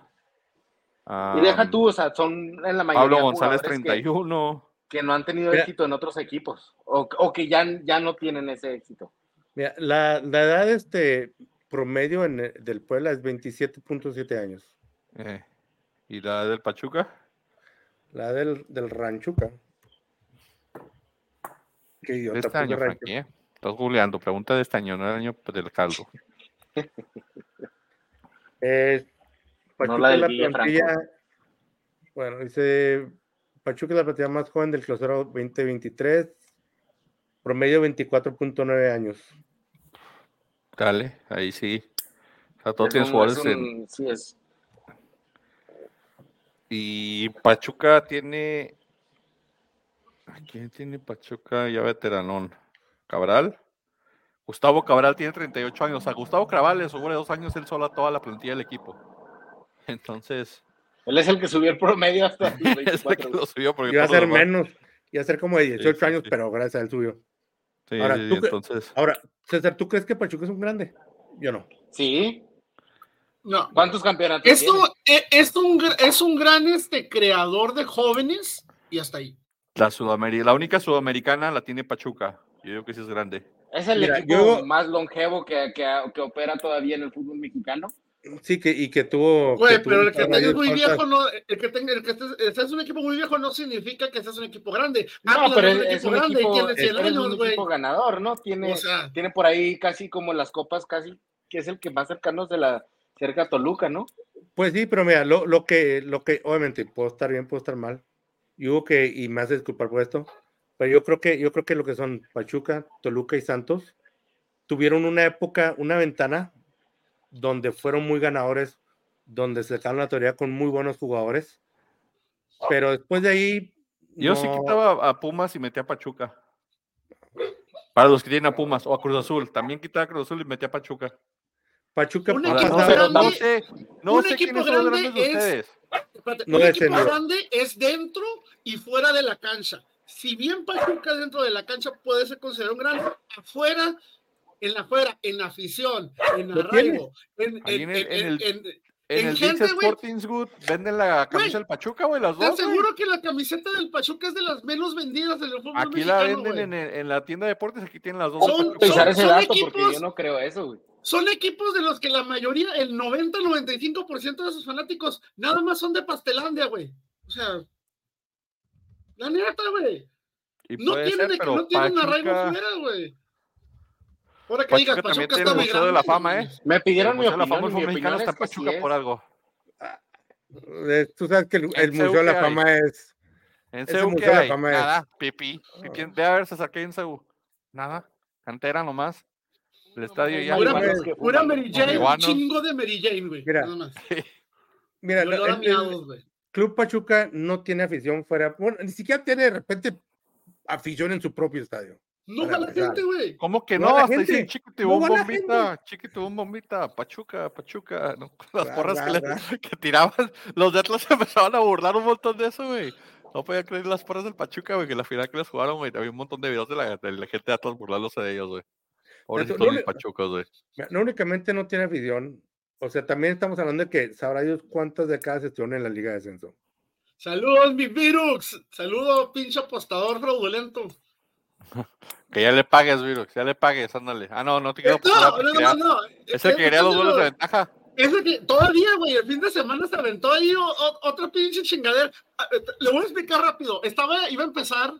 Y deja tú, o sea, son en la mayoría Pablo González jugadores que- 31. que, no han tenido Mira. éxito en otros equipos o, o que ya, ya no tienen ese éxito. Mira, la, la edad este, promedio en, el- del Puebla es 27.7 años. eh, ¿Y la del Pachuca? La del, del Ranchuca. Qué De idiota, este puse año, ¿eh? Estás googleando. Pregunta de este año, no el año del caldo. Eh, Pachuca la es del la Villa plantilla. Bueno, dice Pachuca es la plantilla más joven del clausura 2023. Promedio 24.9 años. Dale, ahí sí. O sea, tienen un- jugadores es en- sí, es. Y Pachuca tiene. ¿A quién tiene Pachuca ya veteranón? ¿Cabral? Gustavo Cabral tiene 38 años. A Gustavo Cabral le sobre dos años él solo a toda la plantilla del equipo. Entonces, Él es el que subió el promedio hasta los es el que 24. lo subió. Porque Iba a ser menos. Iba a ser como de 18 sí, años, sí. pero gracias a él subió. Sí, Ahora, sí, ¿tú sí, qué- entonces. Ahora, César, ¿tú crees que Pachuca es un grande? Yo no. Sí. No. ¿Cuántos campeonatos Esto, tiene? eh, esto un es un gran este, creador de jóvenes y hasta ahí. La, Sudameri- la única sudamericana la tiene Pachuca. Yo digo que sí es grande. Es el Mira, equipo yo- más longevo que, que, que opera todavía en el fútbol mexicano. Sí, que, y que tuvo. Güey, pero el que tengas muy viejo, no, el que tenga, el que estés, estés un equipo muy viejo no significa que seas un equipo grande. No, pero es es, es un grande y equipo, tiene es, 100 es un años, güey. equipo ganador, ¿no? Tiene, O sea, tiene por ahí casi como las copas, casi, que es el que más cercanos de la cerca a Toluca, ¿no? Pues sí, pero mira, lo, lo que, lo que, obviamente, puedo estar bien, puedo estar mal. Y hubo que, y me hace disculpar por esto, pero yo creo que, yo creo que lo que son Pachuca, Toluca y Santos tuvieron una época, una ventana donde fueron muy ganadores, donde se sacaron la teoría con muy buenos jugadores. Pero después de ahí. Yo sí quitaba a Pumas y metía a Pachuca. Para los que tienen a Pumas o a Cruz Azul. También quitaba a Cruz Azul y metía a Pachuca. Pachuca Un equipo no grande- no sé, no un sé equipo grande es- ustedes. Espérate, No un equipo grande es dentro y fuera de la cancha. Si bien Pachuca dentro de la cancha puede ser considerado un grande, afuera, en la afuera, en la afición, en arraigo, en, en- en el- en- en el- en- En En el gente, Dix güey. Sporting Good venden la camisa Güey, del Pachuca, güey, las Te dos. güey. aseguro que la camiseta del Pachuca es de las menos vendidas del fútbol Aquí la mexicano, venden güey. en, el- en la tienda de deportes, aquí tienen las dos. Son- Pachuca. Pensar ese son dato porque equipos- yo no creo eso, güey. Son equipos de los que la mayoría, el 90-95% de sus fanáticos, nada más son de Pastelandia, güey. O sea, la neta, güey. No tienen, ser, de no tienen arraigo Pachuca- fuera, güey. Ahora que Pachuca digas, también Pachuca tiene está el muy Museo de grande. la Fama, ¿eh? Me pidieron El mi Museo de la opinión Fama mi opinión está es en que sí Pachuca es. por algo. Eh, Tú sabes que el, el Museo de la. Fama es. En CEU, ¿qué Museo de la hay? Fama es- Nada, pipí. Pipí. Debe haberse sacado en CEU. Nada. Cantera nomás. El estadio ya. Pura, Marihuanos que. Mary Jane, un chingo de Mary Jane, güey. Mira, Nada más. Mira, a el- el. Club Pachuca no tiene afición fuera. Bueno, ni siquiera tiene de repente afición en su propio estadio. No para va la empezar. gente, güey. ¿Cómo que No, no? la Hasta dicen gente. chiquitibón No la bombita, chiquitibón bombita, Pachuca, Pachuca. ¿no? Las Ra, porras ra, que, le- ra. que tiraban, los de Atlas empezaban a burlar un montón de eso, güey. No podía creer las porras del Pachuca, güey, que la final que les jugaron, güey. Había un montón de videos de la, de la gente de Atlas burlándose de ellos, güey. Pobrecitos no Pachucas, güey. No únicamente no tiene afición. O sea, también estamos hablando de que sabrá Dios cuántas décadas estuvieron en la Liga de Ascenso. Saludos, mi Virux. Saludos, pinche apostador fraudulento. Que ya le pagues, Virux, ya le pagues, ándale. Ah, no, no te quiero Eh, No, no, no, no. Es el que quería los goles de ventaja. Ese que todavía, güey, el fin de semana se aventó ahí otra pinche chingadera. Ah, eh, Le voy a explicar rápido. Estaba, iba a empezar,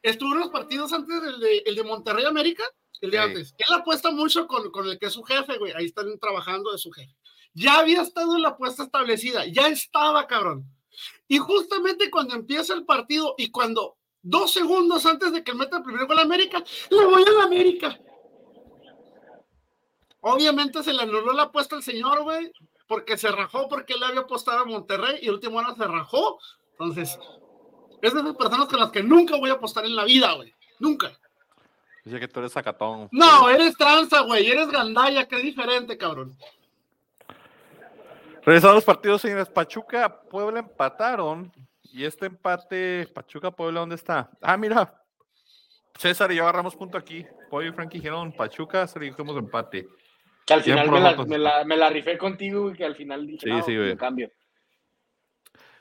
estuvo unos partidos antes del de, el de Monterrey América, el de Sí. antes. Él apuesta mucho con, con el que es su jefe, güey. Ahí están trabajando de su jefe. Ya había estado en la apuesta establecida, ya estaba, cabrón. Y justamente cuando empieza el partido y cuando dos segundos antes de que meta el primer gol a América, le voy a la América. Obviamente se le anuló la apuesta al señor, güey, porque se rajó porque él había apostado a Monterrey y último hora se rajó. Entonces, es de esas personas con las que nunca voy a apostar en la vida, güey. Nunca. Dice que tú eres sacatón. No, eres tranza, güey. Eres gandalla, que es diferente, cabrón. Regresando a los partidos, señores. Pachuca, Puebla empataron. Y este empate, Pachuca, Puebla, ¿dónde está? Ah, mira. César y yo agarramos punto aquí. Pollo y Frankie dijeron Pachuca, se dijimos empate. Que al final me la, nosotros. me, la, me la rifé contigo y que al final dije, Sí, no, sí, pues, güey. cambio.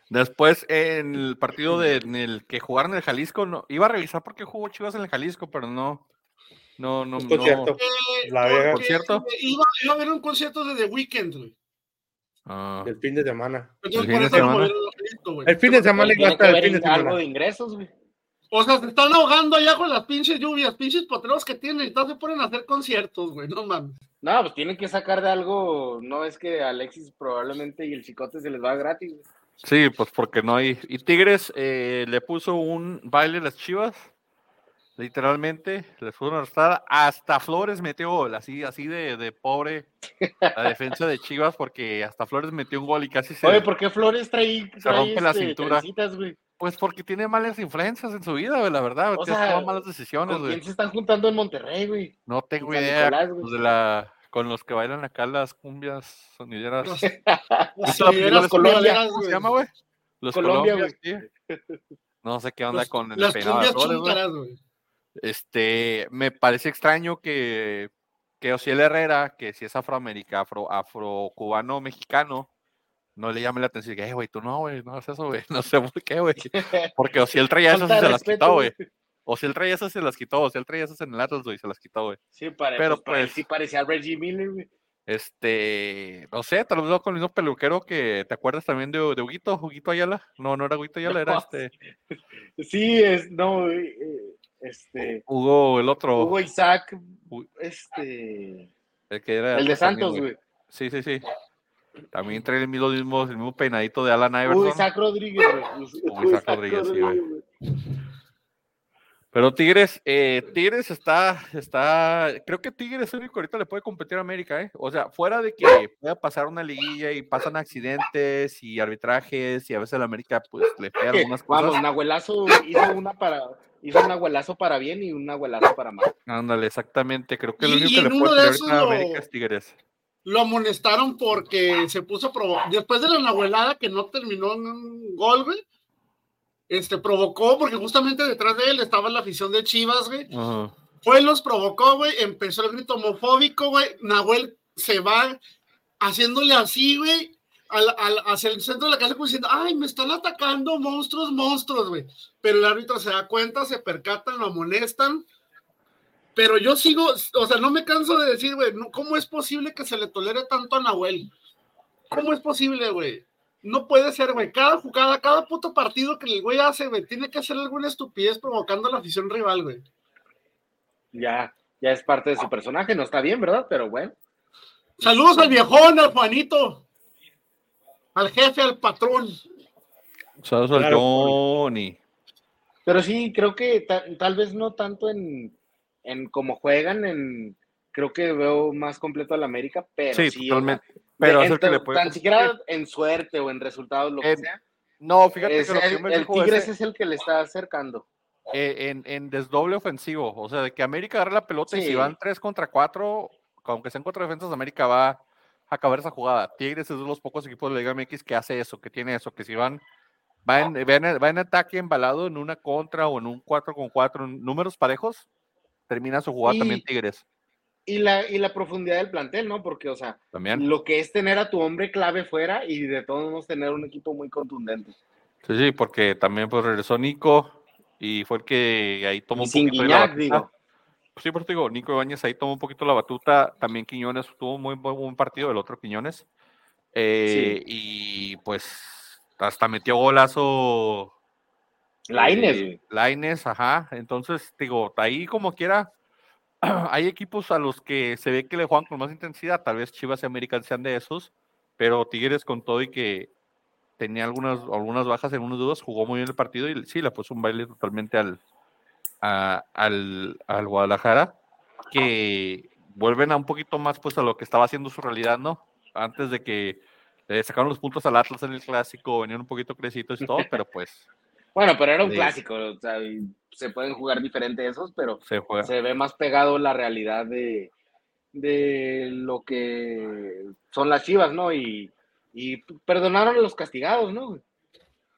Después, en el partido de, en el que jugaron en el Jalisco, no, iba a revisar por qué jugó Chivas en el Jalisco, pero no. No, no, Un no. concierto. Eh, La Vega. porque ¿Concierto? Iba, iba a haber un concierto de The Weeknd, güey. Ah, El fin de semana. Entonces, ¿El fin por de eso lo semana? movieron güey. El fin de semana Tiene iba a estar el fin de en algo semana. de ingresos, güey. O sea, se están ahogando allá con las pinches lluvias, pinches potreros que tienen, y entonces se ponen a hacer conciertos, güey, no mames. No, pues tienen que sacar de algo. No es que Alexis probablemente y el chicote se les va gratis. güey. sí, pues porque no hay. Y Tigres eh, le puso un baile a las Chivas. Literalmente, les puso una arrastrada. Hasta Flores metió gol, así, así de, de pobre la defensa de Chivas, porque hasta Flores metió un gol y casi se. Oye, ¿por qué Flores trae, trae rompe la este, cintura. güey? Pues porque tiene malas influencias en su vida, güey, la verdad. O sea, tomado malas decisiones, ¿Con güey. quién se están juntando en Monterrey, güey? No tengo idea. Nicolás, güey? los de la, con los que bailan acá las cumbias sonideras. Los- ¿Viste las sonideras película de Colombia? cumbialeras, ¿Cómo se güey. llama, güey? Los Colombia, Colombia, No sé qué onda Los- con el Las peinado de cumbias güey. Este, me parece extraño que, que Ociel Herrera, que si es afroamericano, afro, afrocubano mexicano, no le llame la atención. Que, "Eh, güey, tú no, güey, no haces eso, güey. No sé por qué, güey. Porque Ociel traía esas y se las quitó, güey. Ociel traía esas y se las quitó. Ociel traía esas en el Atlas, güey, y se las quitó, güey. Sí, pare, Pero, pues, pues- sí parecía Reggie Miller, güey. Este, no sé, tal vez con el mismo peluquero que te acuerdas también de, de Huguito, Huguito Ayala. No, no era Huguito Ayala, era este, Sí, es, no, güey, eh, este, Hugo, el otro, Hugo Isaac, este, el que era el de Santos, güey. Sí, sí, sí. También trae el mismo, el mismo, peinadito de Alan Iverson. Uy, Isaac Rodríguez, güey. Uy, Isaac Rodríguez, sí, güey. Pero Tigres, eh, Tigres está, está, creo que Tigres es el único que ahorita le puede competir a América, ¿eh? O sea, fuera de que pueda pasar una liguilla y pasan accidentes y arbitrajes y a veces la América pues le pega algunas cosas. Vamos, Nahuelazo hizo una para, hizo un abuelazo para bien y un abuelazo para mal. Ándale, exactamente, creo que el único que le puede ahorita a lo- América es Tigres. Lo amonestaron porque se puso a provocar. Después de la nahuelada que no terminó en un gol, güey. Este provocó, porque justamente detrás de él estaba la afición de Chivas, güey. Fue, los provocó, güey. Empezó el grito homofóbico, güey. Nahuel se va haciéndole así, güey. Al, al- hacia el centro de la casa, como diciendo, ay, me están atacando monstruos, monstruos, güey. Pero el árbitro se da cuenta, se percatan, lo amonestan. Pero yo sigo, o sea, no me canso de decir, güey, no- ¿cómo es posible que se le tolere tanto a Nahuel? ¿Cómo es posible, güey? No puede ser, güey. Cada jugada, cada puto partido que el güey hace, güey, tiene que hacer alguna estupidez provocando a la afición rival, güey. Ya, ya es parte de su personaje, no está bien, ¿verdad? Pero bueno. Saludos al viejón, al Juanito, al jefe, al patrón. Saludos al Johnny. Pero sí, creo que ta- tal vez no tanto en, en cómo juegan, en creo que veo más completo al América, pero Sí, sí, totalmente. Pero el que en- le puede tan siquiera en suerte o en resultados, lo que En- sea. No, fíjate es que lo que el, me el Tigres ese- es el que le está acercando. eh, en, en desdoble ofensivo, o sea, de que América agarre la pelota y si van 3 contra 4, aunque sean cuatro defensas, América va a acabar esa jugada. Tigres es de los pocos equipos de la Liga MX que hace eso, que tiene eso, que si van, va en, va en, en ataque embalado en una contra o en un 4 con 4, en números parejos, termina su jugada Y- también Tigres. Y la, y la profundidad del plantel, ¿no? Porque, o sea, También. lo que es tener a tu hombre clave fuera y de todos modos tener un equipo muy contundente. Sí, sí, porque también pues regresó Nico y fue el que ahí tomó Y un sin poquito de la Guiñac, batuta. digo. Sí, por eso digo, Nico Ibáñez ahí tomó un poquito la batuta. También Quiñones tuvo un muy buen partido, el otro Quiñones. Eh, Y pues hasta metió golazo. Lainez, eh, güey. Lainez, ajá. Entonces, digo, ahí como quiera, hay equipos a los que se ve que le juegan con más intensidad. Tal vez Chivas y América sean de esos, pero Tigres con todo y que tenía algunas, algunas bajas en unos dudas, jugó muy bien el partido y sí, le puso un baile totalmente al, a- al, al Guadalajara, que vuelven a un poquito más pues a lo que estaba haciendo su realidad, ¿no? Antes de que le sacaron los puntos al Atlas en el clásico, venían un poquito crecidos y todo, pero pues Bueno, pero era un clásico, o sea, se pueden jugar diferente esos, pero se juega. se ve más pegado la realidad de, de lo que son las chivas, ¿no? Y, y perdonaron a los castigados, ¿no?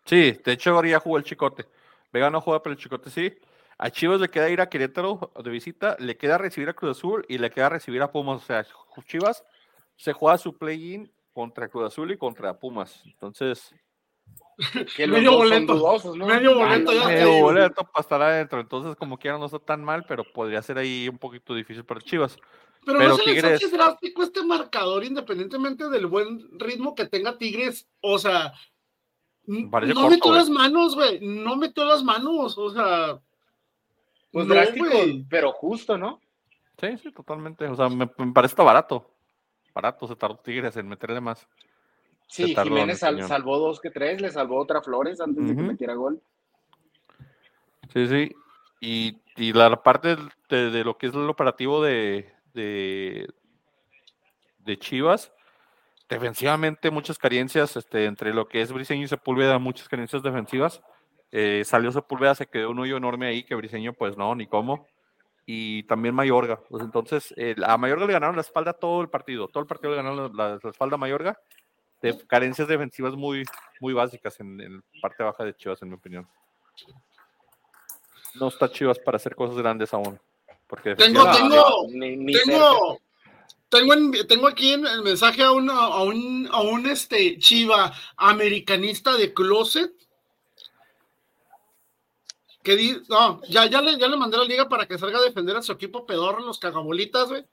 Sí, de hecho ahora ya jugó el Chicote. Vega no juega, pero el Chicote sí. A Chivas le queda ir a Querétaro de visita, le queda recibir a Cruz Azul y le queda recibir a Pumas. O sea, Chivas se juega su play-in contra Cruz Azul y contra Pumas. Entonces, Que los Medio dos son boleto, dudosos, ¿no? medio boleto, ya medio digo. boleto para estar adentro. Entonces, como quiera, no está tan mal, pero podría ser ahí un poquito difícil para Chivas. Pero, Pero no se les hace Tigres- drástico este marcador, independientemente del buen ritmo que tenga Tigres. O sea, Parece no corto, metió las manos, güey. No metió las manos. O sea, Pues no, drástico, pero justo, ¿no? Sí, sí, totalmente. O sea, me, me parece está barato. Barato, se tardó Tigres en meterle más. Sí, Jiménez sal- salvó dos que tres, le salvó otra Flores antes de que metiera gol. Sí, sí. Y, y la parte de, de lo que es el operativo de, de, de Chivas, defensivamente muchas carencias, este, entre lo que es Briseño y Sepúlveda, muchas carencias defensivas. Eh, salió Sepúlveda, se quedó un hoyo enorme ahí, que Briseño, pues no, ni cómo. Y también Mayorga. Pues entonces, eh, a Mayorga le ganaron la espalda todo el partido. Todo el partido le ganaron la, la espalda a Mayorga. De carencias defensivas muy, muy básicas en, en parte baja de Chivas, en mi opinión. No está Chivas para hacer cosas grandes aún. Porque Tengo- tengo- ni, ni cerca. tengo, tengo, en- tengo aquí en el mensaje a, una- a un, a un este, chiva americanista de closet. Que di- no, ya, ya, le, ya le mandé a la liga para que salga a defender a su equipo pedorro, los cagabolitas, güey.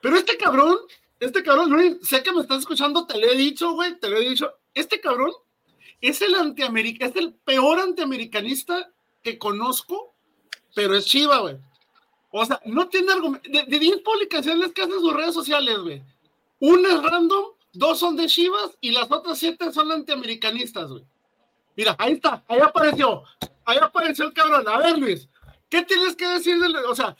Pero este cabrón, este cabrón, Luis, sé que me estás escuchando, te lo he dicho, güey, te lo he dicho. Este cabrón es el antiamerica, es el peor antiamericanista que conozco, pero es chiva, güey. O sea, no tiene argumento. De, de 10 publicaciones que hace en sus redes sociales, güey. Una es random, dos son de Chivas y las otras siete son antiamericanistas, güey. Mira, ahí está, ahí apareció, ahí apareció el cabrón. A ver, Luis, ¿qué tienes que decir del, o sea,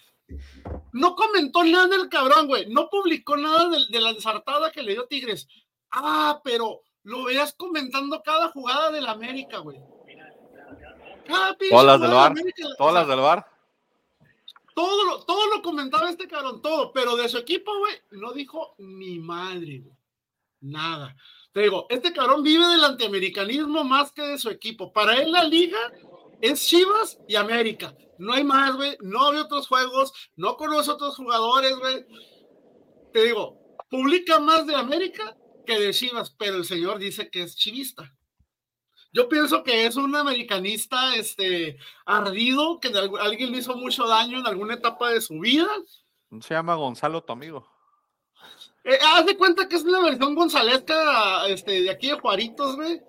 no comentó nada del cabrón, güey, no publicó nada de, de la ensartada que le dio Tigres. Ah, pero lo veías comentando cada jugada del América, güey. Cada Todas las del bar, América, todas las del bar. todo lo, todo lo comentaba este cabrón, todo, pero de su equipo, güey, no dijo ni madre, güey. Nada. Te digo, este cabrón vive del antiamericanismo más que de su equipo. Para él la liga es Chivas y América. No hay más, güey. No ve otros juegos, no conoce otros jugadores, güey. Te digo, publica más de América que de Chivas, pero el señor dice que es chivista. Yo pienso que es un americanista este, ardido, que de algu- alguien le hizo mucho daño en alguna etapa de su vida. Se llama Gonzalo, tu amigo. Eh, haz de cuenta que es una versión gonzalesca este, de aquí de Juaritos, güey.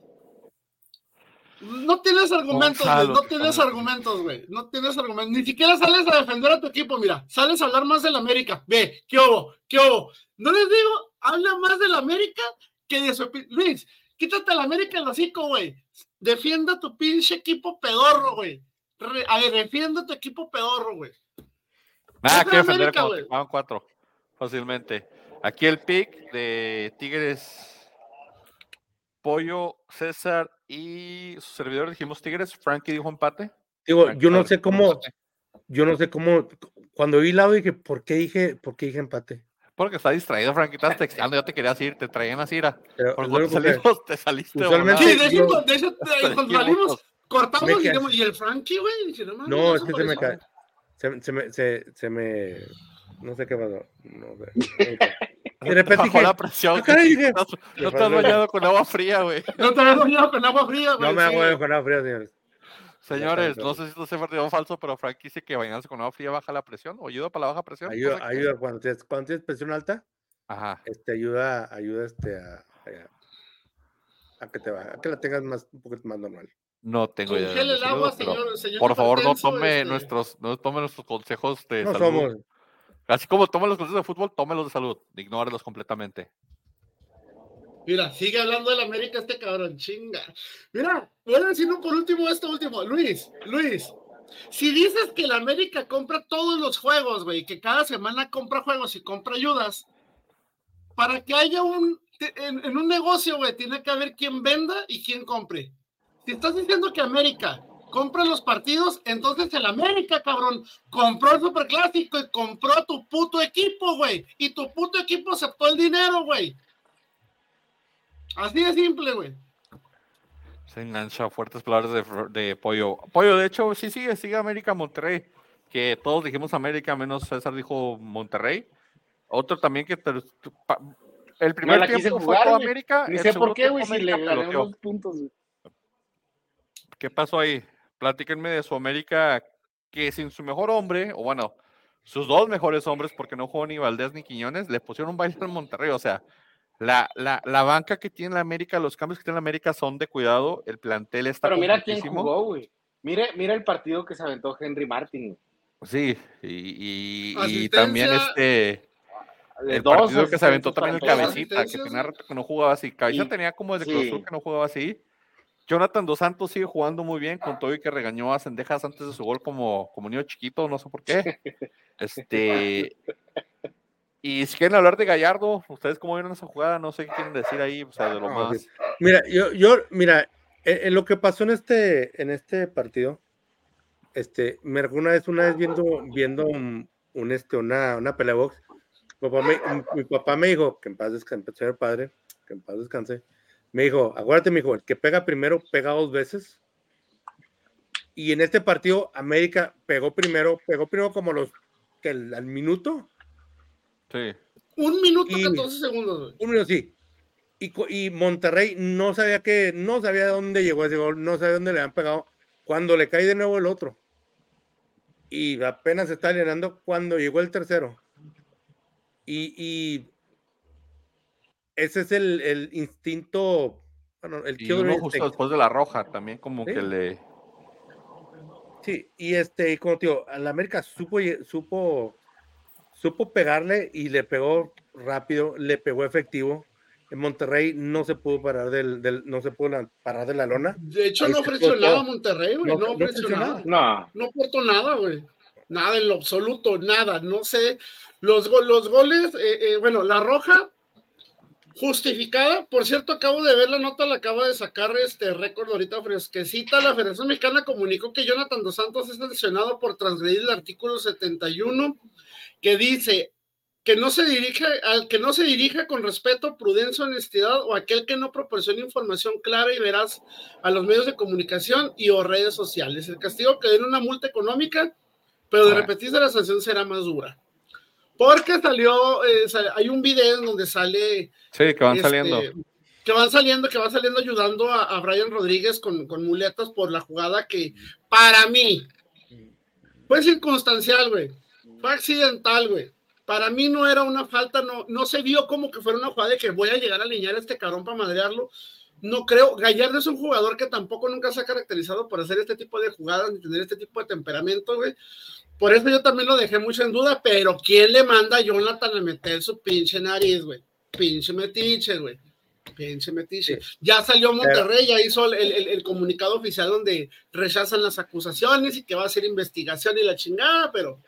No tienes argumentos, güey. No tienes cabrón. argumentos, güey. No tienes argumentos. Ni siquiera sales a defender a tu equipo, mira. Sales a hablar más del América. Ve, ¿qué hubo? ¿Qué hubo? No les digo, habla más del América que de su Luis, quítate el América el hocico, güey. Defienda tu pinche equipo pedorro, güey. Re- a ver, defienda tu equipo pedorro, güey. Nada Es que de defender América, güey. te jugaban cuatro. Fácilmente. Aquí el pick de Tigres. Pollo, César y su servidor dijimos Tigres. Frankie dijo empate. Digo, Frankie yo no sé cómo, empate. yo no sé cómo, cuando vi el lado dije, ¿por qué dije, por qué dije empate? Porque está distraído, Frankie. Estás texteando. Ya te querías ir. Te traían así. Era. Pero Por cuando salimos, te saliste. Usualmente-. Sí, de hecho, yo- de hecho, cuando salimos, cortamos y, dijimos, ¿y el Frankie, güey? Dije, no, mames, No, es que se me cae. Se, se me, se, se me, no sé qué pasó. No sé. De repente dije, la presión. "Ah, caray", güey. dije, No, no te has bañado con agua fría, güey. No te habías bañado con agua fría, güey. no me sí. hago con agua fría, señores. Señores, no sé si esto es verdadero o falso, pero Frankie dice que bañarse con agua fría baja la presión o ayuda para la baja presión. Ayuda, que- ayuda cuando tienes, cuando tienes presión alta, Ajá. este, ayuda, ayuda este, a, a, a que te baje, a que la tengas más, un poquito más normal. No tengo idea. el agua, señor, señor Por favor, no tome este, nuestros, no tome nuestros consejos de No salud. somos, Así como tome los consejos de fútbol, tómelos de salud. Ignórelos completamente. Mira, sigue hablando del América este cabrón, chinga. Mira, voy a decir por último esto último. Luis, Luis, si dices que el América compra todos los juegos, güey, que cada semana compra juegos y compra ayudas, para que haya un, en, un negocio, güey, tiene que haber quien venda y quien compre. Si estás diciendo que América compra los partidos, entonces el América, cabrón, compró el Superclásico y compró a tu puto equipo, güey. Y tu puto equipo aceptó el dinero, güey. Así de simple, güey. Se engancha fuertes palabras de, de Pollo. Pollo, de hecho, sí sigue, sigue América Monterrey. Que todos dijimos América, menos César dijo Monterrey. Otro también que te- pa- el primer la tiempo fue jugar. América. Ni sé por qué, güey, si le unos puntos. güey. ¿Qué pasó ahí? Platíquenme de su América que sin su mejor hombre, o bueno, sus dos mejores hombres, porque no jugó ni Valdés ni Quiñones, le pusieron un baile en Monterrey. O sea, la, la, la banca que tiene la América, los cambios que tiene la América son de cuidado. El plantel está Pero mira quién jugó, güey. Mire, mira el partido que se aventó Henry Martin. Sí, y, y- también este. El dos partido que se aventó también el cabecita, que tenía rato que no jugaba así. Cabecita Y- tenía como desde sí. Que no jugaba así. Jonathan Dos Santos sigue jugando muy bien, con todo y que regañó a Sendejas antes de su gol como, como niño chiquito, no sé por qué. Este. Y si quieren hablar de Gallardo, ustedes cómo vieron esa jugada, no sé qué quieren decir ahí, o sea, de lo No, más. sí. Mira, yo, yo, mira, en, en lo que pasó en este, en este partido, este, me una vez, una vez viendo, viendo un, un, este, una, una pelea box, mi papá me, mi papá me dijo, que en paz descanse, señor padre, que en paz descanse, me dijo, acuérdate, mi hijo, el que pega primero, pega dos veces. Y en este partido, América pegó primero, pegó primero como los, que el- al minuto, Sí. Un minuto Y- 14 segundos, un minuto, sí. Y, y Monterrey no sabía que, no sabía dónde llegó ese gol, no sabía dónde le habían pegado, cuando le cae de nuevo el otro. Y apenas se está alienando cuando llegó el tercero. Y, y ese es el, el instinto, bueno, el Y uno justo después de la roja, también como Sí. que le. Sí, y este, y como te digo, la América supo, supo, supo pegarle y le pegó rápido, le pegó efectivo. en Monterrey no se pudo parar del, del- no se pudo parar de la lona. De hecho, Ahí no ofreció explotó. nada a Monterrey, güey. No- No, no ofreció ofreció nada. No, No aportó nada, güey. Nada en lo absoluto, nada. No sé. Los, go- los goles, eh, eh, bueno, la roja justificada. Por cierto, acabo de ver la nota, la acaba de sacar este récord ahorita fresquecita. La Federación Mexicana comunicó que Jonathan Dos Santos es sancionado por transgredir el artículo 71 que dice que no se dirige al que no se dirija con respeto, prudencia, honestidad o aquel que no proporcione información clara y veraz a los medios de comunicación y o redes sociales. El castigo que den una multa económica, pero de repetirse la sanción será más dura. Porque salió, eh, hay un video en donde sale Sí, que van este, saliendo. Que van saliendo, que van saliendo ayudando a, a Brian Rodríguez con, con muletas por la jugada que para mí fue circunstancial, güey. Fue accidental, güey. Para mí no era una falta, no, no se vio como que fuera una jugada de que voy a llegar a alinear a este cabrón para madrearlo. No creo. Gallardo es un jugador que tampoco nunca se ha caracterizado por hacer este tipo de jugadas ni tener este tipo de temperamento, güey. Por eso yo también lo dejé mucho en duda, pero ¿quién le manda a Jonathan a meter su pinche nariz, güey? Pinche metiche, güey. Pinche metiche. Ya salió Monterrey, ya hizo el, el- el comunicado oficial donde rechazan las acusaciones y que va a hacer investigación y la chingada, pero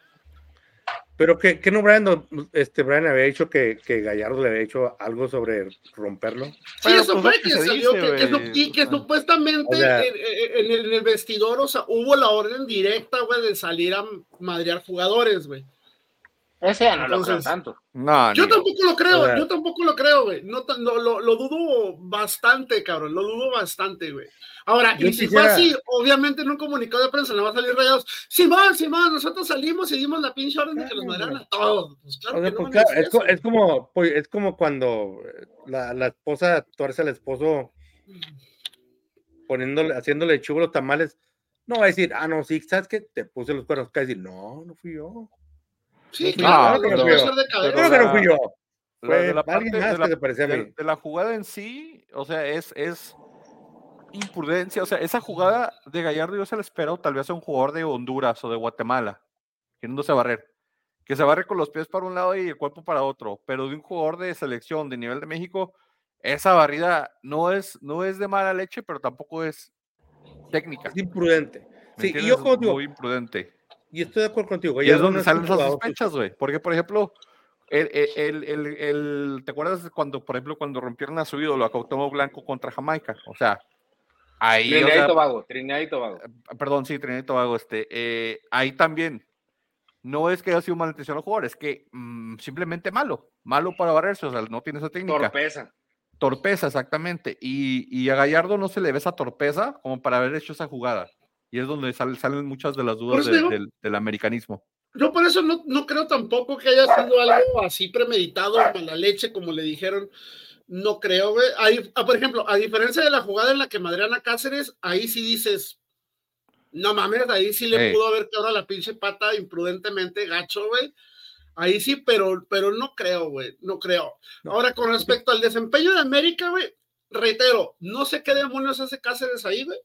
Pero que, que no, Brian, no, este, Brian había dicho que, que Gallardo le había hecho algo sobre romperlo. Sí, Bueno, eso pues, fue que se salió, dice, que, que y que supuestamente O sea- en, en- en el, en el vestidor, o sea, hubo la orden directa, güey, de salir a madrear jugadores, güey. Ese ya no lo creo tanto. No, Yo tampoco lo creo, O sea- yo tampoco lo creo, güey. Lo, dudo bastante, cabrón, lo dudo bastante, güey. Ahora, Yo y si quisiera- fue así, obviamente en un comunicado de prensa no va a salir rayados. Simón, Simón, nosotros salimos y dimos la pinche orden de que los madrearan a todos. Pues claro O sea, que no pues, van a claro, decir es, como, pues, es como cuando eh, la, la esposa tuerce al esposo poniéndole, haciéndole chubo los tamales. No va a decir, ah, no, sí, ¿sabes qué? Te puse los cuernos. Que va a decir, no, no fui yo. Sí, claro, no, Creo que no fui yo. de la alguien parte- más de la- de, de jugada en sí, o sea, es, es imprudencia. O sea, esa jugada de Gallardo yo se la espero tal vez a un jugador de Honduras o de Guatemala, queriéndose barrer. Que se barre con los pies para un lado y el cuerpo para otro. Pero de un jugador de selección de nivel de México, esa barrida no es, no es de mala leche, pero tampoco es técnica. Es imprudente. ¿me Sí, y yo como digo, muy imprudente. Y estoy de acuerdo contigo. Y es no donde salen esas jugador sospechas, güey. Porque, por ejemplo, el, el, el, el- ¿te acuerdas de cuando, por ejemplo, cuando rompieron a su ídolo, a Cuauhtémoc Blanco contra Jamaica? O sea, ahí, o Trinidad sea, y Tobago, Trinidad y Tobago. perdón, sí, Trinidad y Tobago, este, eh, ahí también, no es que haya sido malintencionado el jugador, es que mm, simplemente malo, malo para barrerse, o sea, no tiene esa técnica. Torpeza. Torpeza, exactamente. Y, y a Gallardo no se le ve esa torpeza como para haber hecho esa jugada. Y es donde sal- salen muchas de las dudas eso de- digo- del, del americanismo. Yo por eso no, no creo tampoco que haya sido algo así premeditado, mala leche, como le dijeron. No creo, güey. Ahí, ah, por ejemplo, a diferencia de la jugada en la que madrean a Cáceres, ahí sí dices, no mames, ahí sí le pudo haber quedado la pinche pata imprudentemente gacho, güey. Ahí sí, pero, pero no creo, güey, no creo. No. Ahora, con respecto al desempeño de América, güey, reitero, no sé qué demonios hace Cáceres ahí, güey.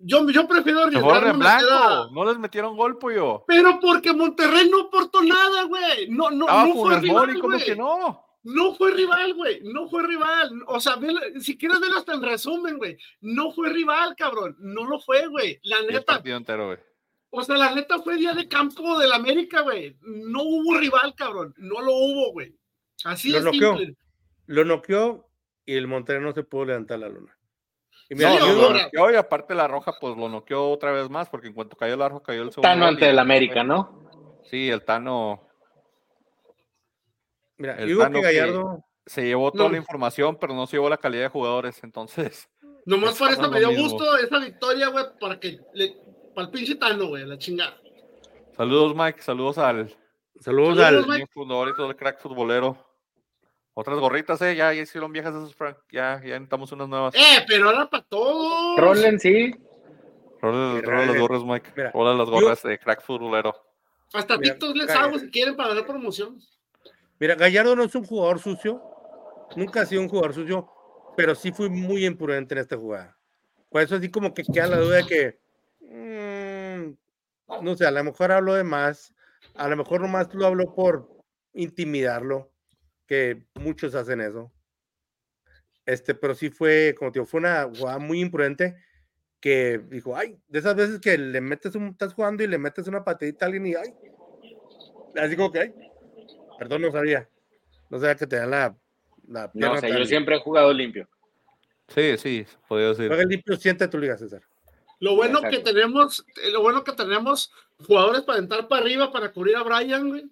Yo, yo prefiero arriesgarme blanco, no les metieron gol, pollo. pero porque Monterrey no aportó nada, güey. No, no, Estaba no fue rival, ¿cómo que no? No fue rival, güey. No fue rival. O sea, si quieres verlo hasta en resumen, güey. No fue rival, cabrón. No lo fue, güey. La el neta. partido entero, güey. O sea, la neta fue día de campo del América, güey. No hubo rival, cabrón. No lo hubo, güey. Así Lo noqueó. simple. Lo noqueó y el Monterrey no se pudo levantar la luna. Y mira, No, lo noqueó y aparte la roja, pues lo noqueó otra vez más, porque en cuanto cayó la roja, cayó el segundo. Tano ante el América, ¿no? Sí, el Tano mira, el digo Tano que que- Gallardo, se llevó toda No. la información, pero no se llevó la calidad de jugadores. Entonces, Nomás Es por eso como me dio mismo. gusto esa victoria, güey, para que le. Para el pinche Tano, güey, la chingada. saludos, Mike. Saludos al saludos, Saludos, al, Mike. fundador y todo el crack futbolero. Otras gorritas, eh, ya, ya hicieron viejas esas, Frank. Ya, ya necesitamos unas nuevas. Eh, pero era para todos. Rolen, sí. Rola las gorras, Mike. mira, Rola las yo- gorras de crack futbolero. Hasta Mira, TikTok les hago si quieren para dar promoción. Mira, Gallardo no es un jugador sucio, nunca ha sido un jugador sucio, pero sí fue muy imprudente en esta jugada. Por eso así como que queda la duda de que, mm, no sé, a lo mejor habló de más, a lo mejor nomás lo habló por intimidarlo, que muchos hacen eso. Este, pero sí fue, como te digo, fue una jugada muy imprudente que dijo, ay, de esas veces que le metes un, estás jugando y le metes una patadita a alguien y ay, así como que, ay, perdón, no sabía, no sabía que te da la, la No sé, tan- yo siempre he jugado limpio. Sí, sí, podría decir. Juega limpio, siente tu liga, César. Lo bueno Exacto. que tenemos, eh, lo bueno que tenemos jugadores para entrar para arriba para cubrir a Brian, güey.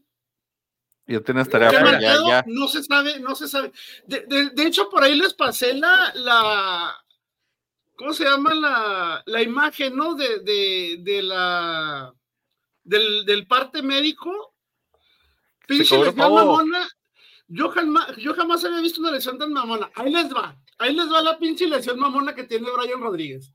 Ya tienes tarea Que para ya, Mantedo ya. no se sabe, no se sabe. De, de- de hecho, por ahí les pasé la, la ¿cómo se llama? La, la imagen, ¿no? De, de, de la del, del parte médico. Pinche lesión mamona. Yo jamás, yo jamás había visto una lesión tan mamona. Ahí les va. Ahí les va la pinche lesión mamona que tiene Brian Rodríguez.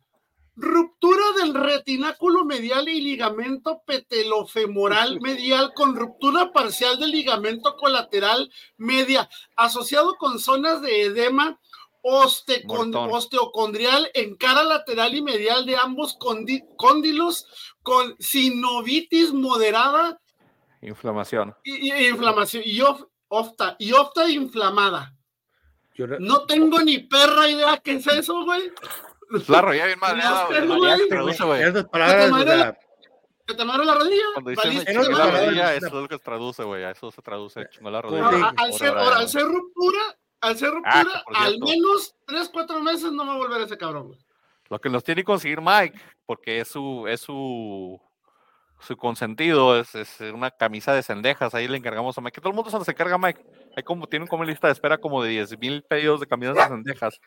Ruptura del retináculo medial y ligamento petelofemoral medial con ruptura parcial del ligamento colateral media, asociado con zonas de edema osteocondrial en cara lateral y medial de ambos cóndilos con sinovitis moderada Inflamación. y, y- inflamación y of- ofta y ofta inflamada. No tengo ni perra idea qué es eso, güey. La rodilla bien madreada, güey. No, esas palabras, o madre sea, ¿Que te amarra la rodilla? Cuando Valiste, me chingué no, la no, no, rodilla, no. eso es lo que se traduce, güey. A eso se traduce. Chingó la No, rodilla. A- al, ser, Brian, al ser ruptura, al ser Ah, ruptura, por al menos 3, 4 meses no va a volver ese cabrón, güey. Lo que nos tiene que conseguir Mike, porque es su, es su, su consentido, es, es una camisa de cendejas. Ahí le encargamos a Mike. Que todo el mundo se las encarga a Mike. Hay como, tienen como lista de espera como de 10 mil pedidos de camisas de cendejas.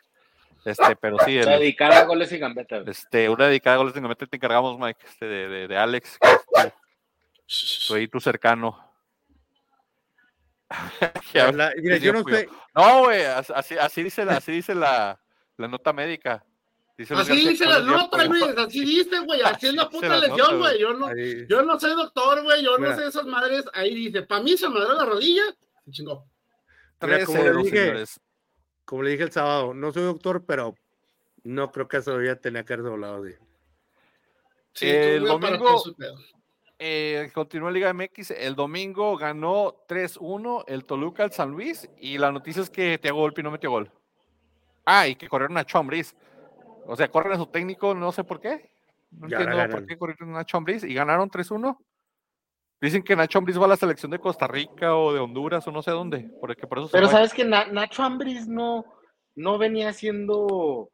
Este, pero sí, el- Dedicada a goles y gambetas. este, una dedicada a goles de Gamete te encargamos, Mike, este, de, de, de Alex, que es tu, cercano. Ya, la- mira, sí, yo no sé, güey, as- así, así dice, la, así dice la, la nota médica. Dice Así García dice la nota, güey. Así dice, güey. Así es la puta lesión, güey. Yo no, ahí- yo no soy doctor, güey. Yo no sé esas madres. Ahí dice, para mí se madró la rodilla. Se chingó. Mira, como le 13-0, dije, señores. Como le dije el sábado, no soy doctor, pero no creo que eso ya tenía que haber doblado así. Sí, El domingo-. Eh, continúa Liga MX. El domingo ganó 3-1 el Toluca al San Luis. Y la noticia es que Thiago Volpi no metió gol. Ah, y que corrieron a Chombriz. O sea, corren a su técnico, no sé por qué. No entiendo por qué corrieron a Nacho Ambriz y ganaron 3-1. Dicen que Nacho Ambriz va a la selección de Costa Rica o de Honduras o no sé dónde. Porque por eso se Pero sabes que Na- Nacho Ambris no, no venía siendo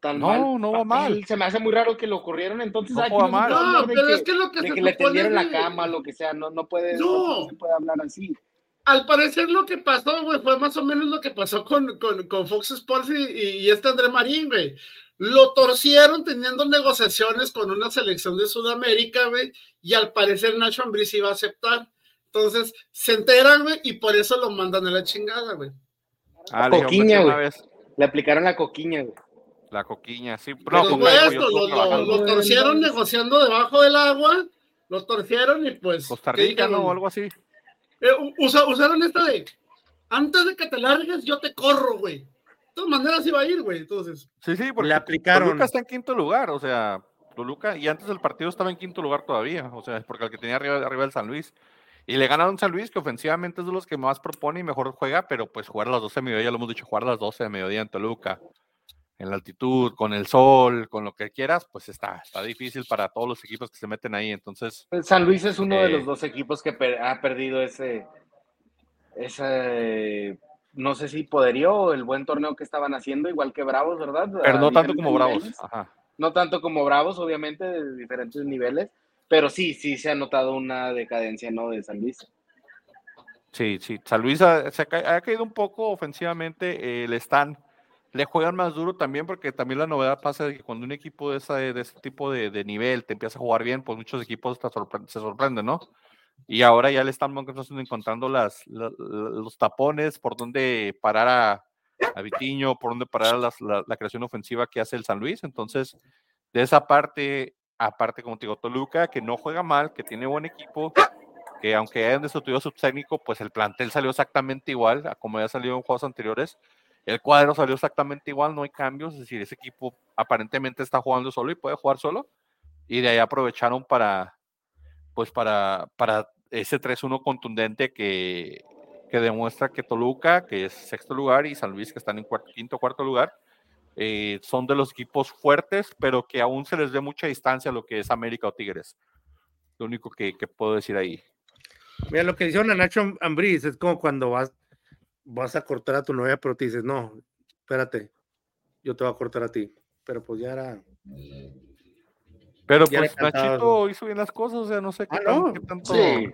tan No, mal. no va papel. mal. Se me hace muy raro que lo corrieron. Entonces, No aquí se mal. No, pero que, es que lo que de se que le tendieron la cama, lo que sea. No, no puede, No. no se puede hablar así. Al parecer lo que pasó, güey, fue más o menos lo que pasó con, con, con Fox Sports y, y- y este André Marín, güey. Lo torcieron teniendo negociaciones con una selección de Sudamérica, güey, y al parecer Nacho Ambriz iba a aceptar. Entonces, se enteran, güey, y por eso lo mandan a la chingada, güey. Ah, Coquiña, "Vete una güey. vez". Le aplicaron la coquiña, güey. La coquiña, sí. Por No, pues, lo, torcieron negociando debajo del agua, lo torcieron y pues... Costa ¿qué Rica, ¿no? O algo así. Eh, usa- usaron esta de, antes de que te largues, yo te corro, güey. De todas maneras iba a ir, güey, entonces. Sí, sí, porque Le aplicaron. Toluca está en quinto lugar, o sea, Toluca, y antes del partido estaba en quinto lugar todavía, o sea, porque el que tenía arriba, arriba el San Luis. Y le ganaron San Luis, que ofensivamente es de los que más propone y mejor juega, pero pues jugar a las 12 de mediodía, ya lo hemos dicho, jugar a las 12 de mediodía en Toluca, en la altitud, con el sol, con lo que quieras, pues está, está difícil para todos los equipos que se meten ahí. Entonces, San Luis es uno de Eh. los dos equipos que per- ha perdido ese, ese, no sé si poderío o el buen torneo que estaban haciendo, igual que Bravos, ¿verdad? pero no tanto como Bravos. Ajá. No tanto como Bravos, obviamente, de diferentes niveles, pero sí, sí se ha notado una decadencia, ¿no? De San Luis. Sí, sí. San Luis ha, se ha, ca- ha caído un poco ofensivamente. eh, le están, le juegan más duro también, porque también la novedad pasa de que cuando un equipo de, esa, de ese tipo de, de nivel te empieza a jugar bien, pues muchos equipos sorpre- se sorprenden, ¿no? Y ahora ya le están encontrando- las, la- la- los tapones, por dónde parar a, a Vitiño, por dónde parar la, creación ofensiva que hace el San Luis. Entonces, de esa parte, aparte, como te digo, Toluca, que no juega mal, que tiene buen equipo, que aunque hayan destituido a su técnico, pues el plantel salió exactamente igual a como había salido en juegos anteriores. El cuadro salió exactamente igual, no hay cambios, es decir, ese equipo aparentemente está jugando solo y puede jugar solo. Y de ahí aprovecharon para, pues para, para ese 3-1 contundente que, que demuestra que Toluca, que es sexto lugar, y San Luis, que están en cuarto, quinto cuarto lugar, eh, son de los equipos fuertes, pero que aún se les ve mucha distancia a lo que es América o Tigres. Lo único que, que puedo decir ahí. Mira, lo que hicieron a Nacho Ambriz es como cuando vas, vas a cortar a tu novia, pero te dices, no, espérate, yo te voy a cortar a ti. Pero pues ya era. Pero Ya pues Nachito hizo bien las cosas, o sea, no sé qué, Ah, tan- no. qué tanto. Sí.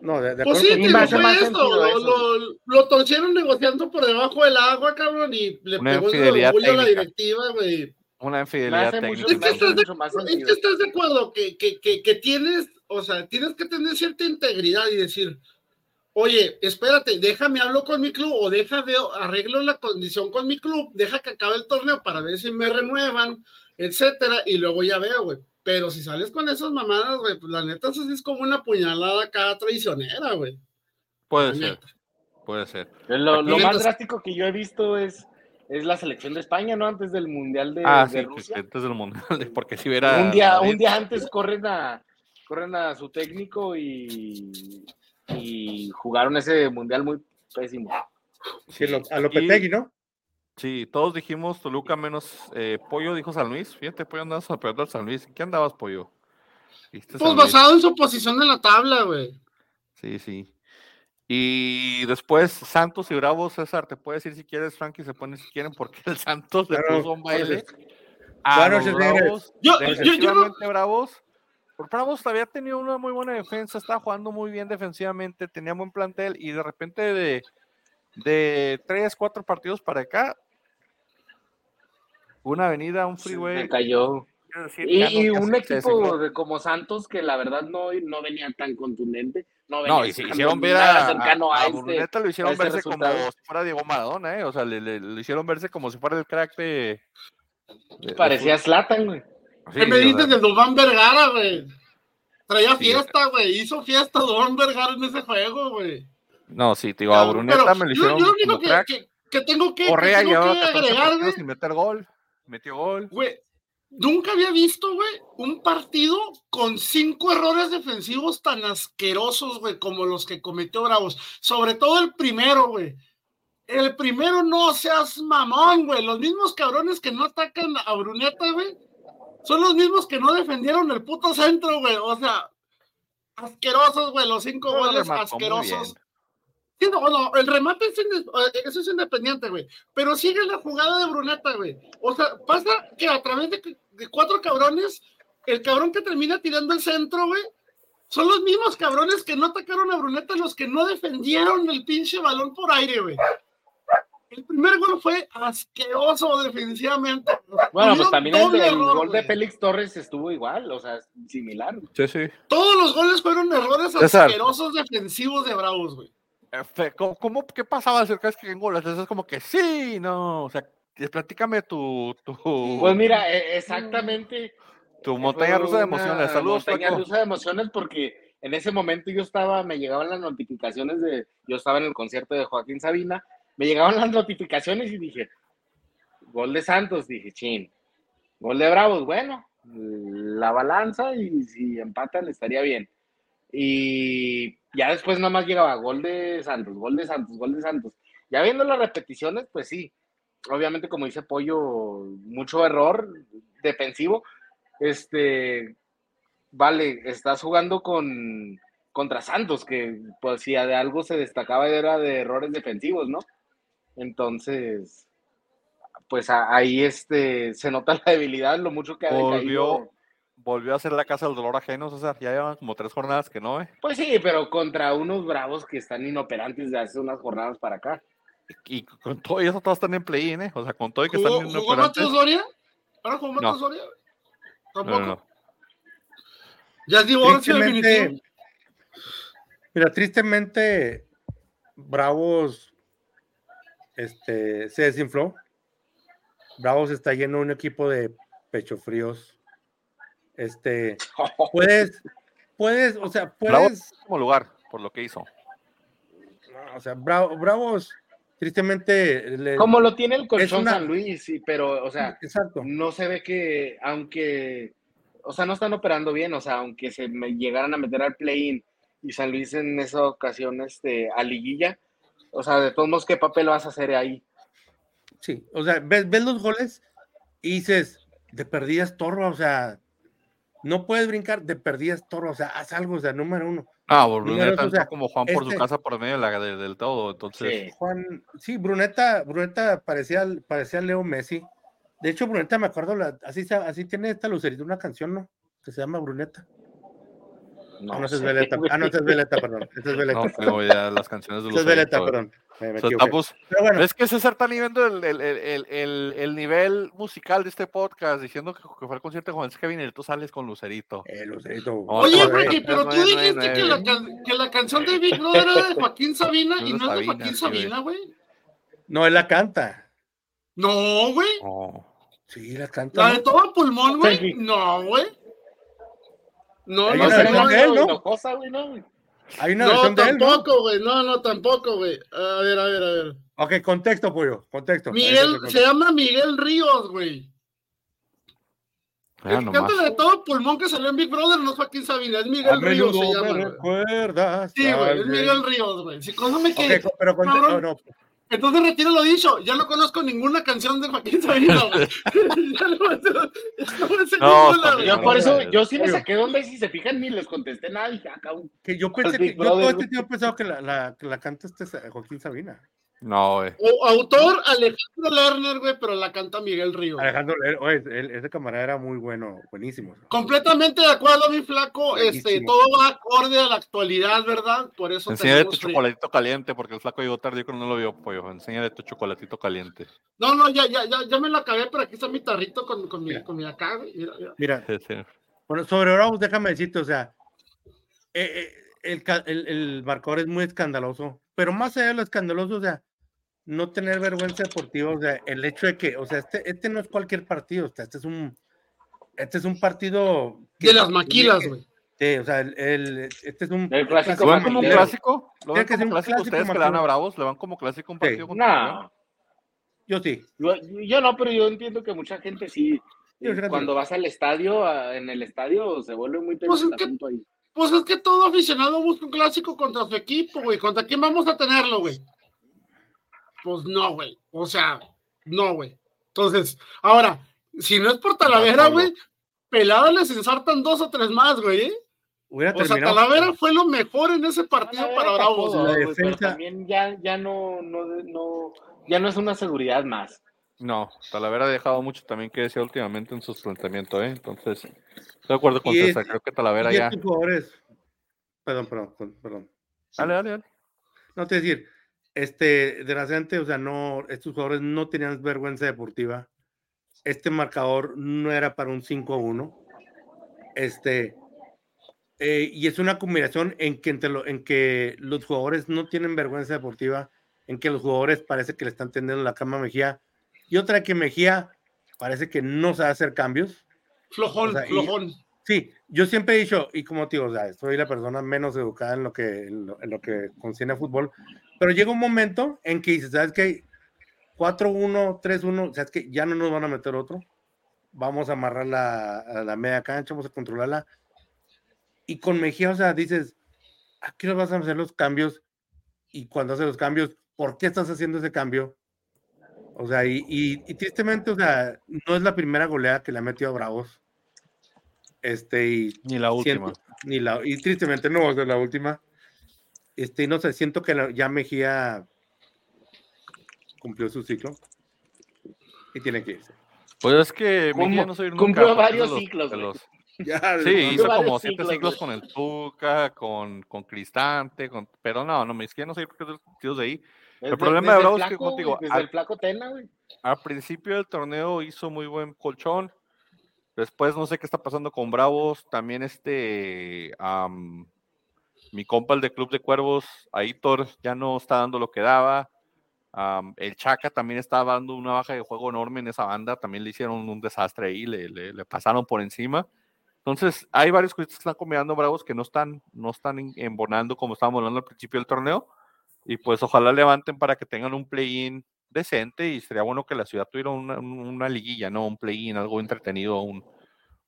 No, de, de Pues acuerdo sí, hace fue más esto. Lo, eso. lo, lo torcieron negociando por debajo del agua, cabrón, y le Una pegó el orgullo a la directiva, güey. Una infidelidad técnica. Es que estás de- que estás de acuerdo que, que, que, que tienes, o sea, tienes que tener cierta integridad y decir, oye, espérate, déjame hablo con mi club o deja veo, arreglo la condición con mi club, deja que acabe el torneo para ver si me renuevan, etcétera, y luego ya veo, güey. Pero si sales con esas mamadas, güey, pues la neta eso sí es como una puñalada acá traicionera, güey. Puede La ser, neta. puede ser. Lo, más drástico que yo he visto es, es la selección de España, ¿no? Antes del Mundial de, Ah, de sí, Rusia. que antes del mundial, porque si hubiera. un día, un día antes corren a, corren a su técnico y, y jugaron ese mundial muy pésimo. Sí, lo- a Y- Lopetegui, ¿no? Sí, todos dijimos Toluca menos eh, Pollo, dijo San Luis. Fíjate, Pollo andabas apoyando al San Luis. ¿En ¿Qué andabas, Pollo? ¿Viste Pues Luis? basado en su posición en la tabla, güey. Sí, sí. Y después Santos y Bravos, César, te puedes decir si quieres, Frankie, se pone si quieren, porque el Santos le puso un baile a los. Bravos. Yo, yo, yo Bravos. Por Bravos había tenido una muy buena defensa, estaba jugando muy bien defensivamente, tenía buen plantel y de repente de, de tres, cuatro partidos para acá, una avenida, un Se freeway. cayó. quiero decir, Y, no- un se- se equipo de como Santos que la verdad no, no venía tan contundente. No, No, venía y se tan- hicieron ver a, cercano a, a a este- Bruneta, lo hicieron este verse como si fuera Diego Maradona, ¿eh? O sea, le, le- le hicieron verse como si fuera el crack de. Parecía Zlatan, güey. fútbol. ¿Qué Sí, me o dices sea, de Dubán Vergara, güey? Traía Sí, fiesta, güey. Hizo fiesta Dubán Vergara en ese juego, güey. No, sí, te digo, a Bruneta me lo yo, hicieron yo lo único como que, crack. que, que tengo que, que Correa tengo que 14 agregar, sin meter gol. Metió gol. güey, nunca había visto, güey, un partido con cinco errores defensivos tan asquerosos, güey, como los que cometió Bravos. Sobre todo el primero, güey. El primero no seas mamón, güey. Los mismos cabrones que no atacan a Bruneta, güey, son los mismos que no defendieron el puto centro, güey. O sea, asquerosos, güey, los cinco goles asquerosos. Bien. Sí, no, no, el remate es inde- eh, eso es independiente, güey. Pero sigue la jugada de Bruneta, güey. O sea, pasa que a través de, de cuatro cabrones, el cabrón que termina tirando el centro, güey, son los mismos cabrones que no atacaron a Bruneta, los que no defendieron el pinche balón por aire, güey. El primer gol fue asqueroso defensivamente. Bueno, pues también el, doble el error, gol de. Félix Torres estuvo igual, o sea, similar. Sí, sí. Todos los goles fueron errores César. asquerosos defensivos de Bravos, güey. Eh, fe- ¿Cómo, cómo- qué pasaba acerca de que en goles? Eso es como que sí, no. O sea, eh, platícame tu, tu, Pues mira, e- exactamente. tu montaña rusa de emociones. Saludos, Montaña Flaco. rusa de emociones porque en ese momento yo estaba, me llegaban las notificaciones de, yo estaba en el concierto de Joaquín Sabina, me llegaban las notificaciones y dije, gol de Santos, dije, chin, gol de Bravos, bueno, la balanza y si empatan estaría bien. Y ya después nada más llegaba gol de Santos, gol de Santos, gol de Santos. Ya viendo las repeticiones, pues sí, obviamente como dice Pollo, mucho error defensivo. Este, vale, estás jugando con contra Santos, que pues si de algo se destacaba era de errores defensivos, ¿no? Entonces, pues ahí este se nota la debilidad, lo mucho que ha decaído. Volvió a ser la casa del dolor ajeno, César. Ya llevan como tres jornadas que no, ¿eh? Pues sí, pero contra unos bravos que están inoperantes de hace unas jornadas para acá. Y con todo y eso todos están en play-in, ¿eh? O sea, con todo y que están ¿Jugó, en jugó Matheus Doria? ¿Ahora jugó No. Doria? No, Tampoco. no, no. Ya es divorcio Tristemente, definitivo. mira, tristemente, Bravos este, se desinfló. Bravos está lleno de un equipo de pecho fríos. Este, puedes, puedes, o sea, puedes, como lugar, por lo que hizo. no, o sea, Bra- Bravos, tristemente, le- Como lo tiene el colchón una- San Luis, sí, pero, o sea, exacto. no se ve que, aunque, o sea, no están operando bien, o sea, aunque se me llegaran a meter al play-in y San Luis en esa ocasión, este, a liguilla, O sea, de todos modos, ¿qué papel vas a hacer ahí? Sí, o sea, ves, ves los goles y dices, de perdías torro, o sea, no puedes brincar, de perdías torro, o sea, haz algo, o sea, número uno. Ah, Bruneta dos, o sea, como Juan por su este- casa por medio de la, de- del todo, entonces. Sí. Juan, sí, Bruneta, Bruneta parecía, parecía Leo Messi. De hecho, Bruneta, me acuerdo, la- así, así tiene esta lucerita una canción, ¿no? Que se llama Bruneta. No, Ah, no, esa es Veleta. Ah, no, es Veleta, perdón. Esa es Veleta. No las canciones de Esa los es Veleta, perdón. Me, me. Estamos, Pero bueno, es que César está viendo el, el, el, el, el- el nivel musical de este podcast, diciendo que, que fue el concierto de Juan Kevin y tú sales con Lucerito. eh, Lucerito. No, Oye, no, pero no, tú no, dijiste no, que la, que la canción de Big Brother era de Joaquín Sabina y no es de Joaquín. Sabina, güey. No, él la canta. No, güey. No. Sí, la canta. La de todo pulmón, güey. No, güey. No, no, no, de él, ¿no? Hinojosa, güey, no, güey. Hay una no, versión de él, ¿no? tampoco, güey. No, no, tampoco, güey. A ver, a ver, a ver. Ok, contexto, pollo. Contexto. Miguel, se llama Miguel Ríos, güey. Ah, El nomás. canta de todo pulmón que salió en Big Brother no es Joaquín Sabina, es Miguel A Ríos se llama. me güey. recuerdas. Sí, güey, es Miguel. Ríos, güey. Si consume que. Ok, co- pero. Cabrón. No, Entonces retiro lo dicho, ya no conozco ninguna canción de Joaquín Sabina, güey. ya no no No. Yo por eso, yo sí me saqué donde si se fijan ni les contesté nada. Dije, cabrón. que yo ¿Cuál pensé que yo todo este tiempo he pensado que la, la, que la canta este Joaquín Sabina. No, güey. O autor Alejandro Lerner, güey, pero la canta Miguel Ríos. Alejandro, él- oye, ese camarada era muy bueno, buenísimo. Completamente de acuerdo, mi flaco. Este, todo va acorde a la actualidad, ¿verdad? Por eso Enséñale tu chocolatito caliente, porque el flaco llegó tarde y creo que no lo vio, pollo. Enséñale tu chocolatito caliente. No, no, ya, ya, ya, ya me la acabé, pero aquí está mi tarrito con, con, mi, con mi acá, güey. Mira, mira. Mira, Sí, sí. bueno, sobre Bravos, déjame decirte, o sea, eh, eh, el, el, el marcador es muy escandaloso, pero más allá de lo escandaloso, o sea, no tener vergüenza deportiva, o sea, el hecho de que, o sea, este, este no es cualquier partido, o sea, este es un, este es un partido que- De las maquilas, güey. Sí, o sea, el, el- este es un El clásico ¿Lo ven como un clásico? ¿Lo ven que como un clásico clásico ustedes que le dan a. Bravos? ¿Le van como clásico un Sí. partido León? No, yo sí, yo, yo no, pero yo entiendo que mucha gente sí. Yo fíjate. Cuando vas al estadio, a- en el estadio se vuelve muy Pues es que- ahí. Pues es que todo aficionado busca un clásico contra su equipo, güey. ¿Contra quién vamos a tenerlo, güey? Pues no, güey. O sea, no, güey. Entonces, ahora, si no es por Talavera, güey, pelada les ensartan dos o tres más, güey. ¿eh? hubiera O sea. Talavera fue lo mejor en ese partido para Bravos. La pero también ya, ya no, no, no, ya no es una seguridad más. No, Talavera ha dejado mucho también que decir últimamente en sus planteamientos, ¿eh? Entonces, estoy de acuerdo con César. Creo que Talavera ya. estos jugadores, perdón, perdón, perdón, perdón. Dale, dale, dale. No te decir, este, desgraciadamente, o sea, no, estos jugadores no tenían vergüenza deportiva. Este marcador no era para un 5-1. Este, eh, y es una combinación en que, entre lo- en que los jugadores no tienen vergüenza deportiva, en que los jugadores parece que le están tendiendo la cama a Mejía, y otra que Mejía parece que no sabe hacer cambios. Flojón, O sea, y- flojón. Sí, yo siempre he dicho, y como te digo, o sea, soy la persona menos educada en lo que, en lo, que concierne a fútbol, pero llega un momento en que dices, ¿sabes qué? 4-1, 3-1, ¿sabes qué? Ya no nos van a meter otro. Vamos a amarrar la, la media cancha, vamos a controlarla. Y con Mejía, o sea, dices, aquí nos vas a hacer los cambios. Y cuando haces los cambios, ¿por qué estás haciendo ese cambio? O sea, y, y- y tristemente, o sea, no es la primera goleada que le ha metido a Bravos. Este, y Ni la última. siento- ni la, y tristemente no va a ser la última. Este, y no sé, siento que la- ya Mejía cumplió su ciclo y tiene que irse. Pues es que Mejía no soy nunca. cumplió varios los- ciclos, los- Ya, Sí, no, hizo como siete ciclos, ciclos con el Tuca, con, con Cristante, con, pero no, no, Mejía no sé porque es de los partidos de ahí. Desde- problema de Bravos es que, como digo, desde al- el flaco Tena, güey. Al principio del torneo hizo muy buen colchón. Después no sé qué está pasando con Bravos. También este, mi compa el de Club de Cuervos, Aitor, ya no está dando lo que daba. El Chaca también estaba dando una baja de juego enorme en esa banda. También le hicieron un desastre ahí, le, le- pasaron por encima. Entonces, hay varios cosas que están combinando Bravos que no están, no están embonando como estábamos hablando al principio del torneo. Y pues ojalá levanten para que tengan un play-in decente y sería bueno que la ciudad tuviera una, un- una liguilla, ¿no? Un play-in, algo entretenido, un,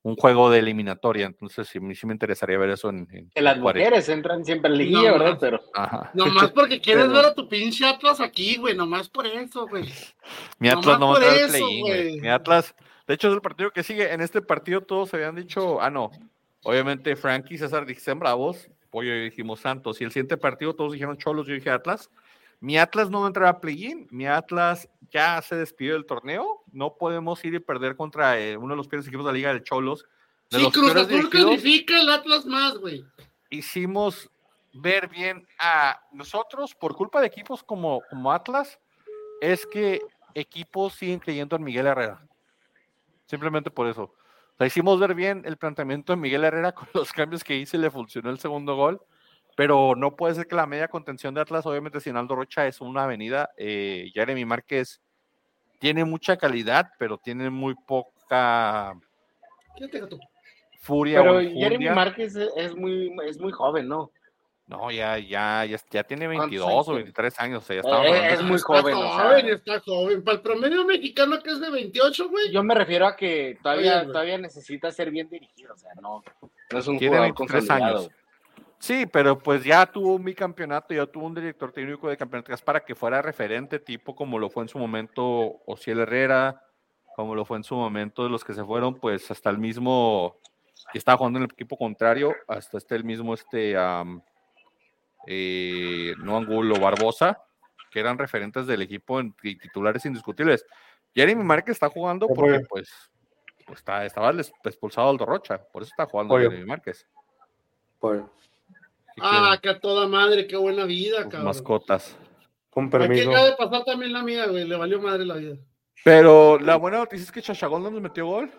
un juego de eliminatoria. Entonces, sí, me- sí me interesaría ver eso en, en- Que las en Juárez. mujeres entran siempre en liguilla, No, ¿verdad? no. Pero Ajá. Nomás porque quieres Pero- ver a tu pinche Atlas aquí, güey, nomás por eso, güey. Mi Nomás Atlas no va a play-in. Mi Atlas, de hecho, es el partido que sigue. En este partido todos habían dicho, ah, no. Obviamente, Frankie y César dicen bravos. Pollo y dijimos Santos. Y el siguiente partido todos dijeron Cholos, yo dije Atlas. Mi Atlas no va a entrar a play-in. Mi Atlas ya se despidió del torneo. No podemos ir y perder contra eh, uno de los peores equipos de la Liga de Cholos. De Sí, los Cruz Azul califica el Atlas más, güey. hicimos ver bien a nosotros por culpa de equipos como, como Atlas, es que equipos siguen creyendo en Miguel Herrera. Simplemente por eso. Hicimos ver bien el planteamiento de Miguel Herrera con los cambios que hice, le funcionó el segundo gol, pero no puede ser que la media contención de Atlas, obviamente, si Aldo Rocha es una avenida, eh, Jeremy Márquez tiene mucha calidad, pero tiene muy poca furia. Pero o Jeremy. Márquez es muy, es muy joven, ¿no? No, ya, ya, ya, ya tiene ¿Cuántos 22 años o tiene? 23 años. O sea, ya Eh, estamos hablando es muy Está joven. o sea, joven, está joven. Para el promedio mexicano que es de 28, güey. yo me refiero a que todavía, Oye, todavía necesita ser bien dirigido. O sea, no, no es un Tiene jugador 23 consolidado. años. Sí, pero pues ya tuvo un bicampeonato, ya tuvo un director técnico de campeonatos para que fuera referente, tipo como lo fue en su momento Ociel Herrera, como lo fue en su momento de los que se fueron, pues hasta el mismo que estaba jugando en el equipo contrario, hasta este el mismo este am, eh, no Angulo Barbosa, que eran referentes del equipo en y titulares indiscutibles. Jeremy Márquez está jugando porque pues, pues, está, estaba expulsado Aldo Rocha, por eso está jugando Oye. Jeremy Márquez. Por- Ah, que a toda madre, qué buena vida, sus cabrón. mascotas. con Aquí permiso. acaba de pasar también la mía, güey. Le valió madre la vida. Pero la buena noticia es que Chachagol no nos metió gol.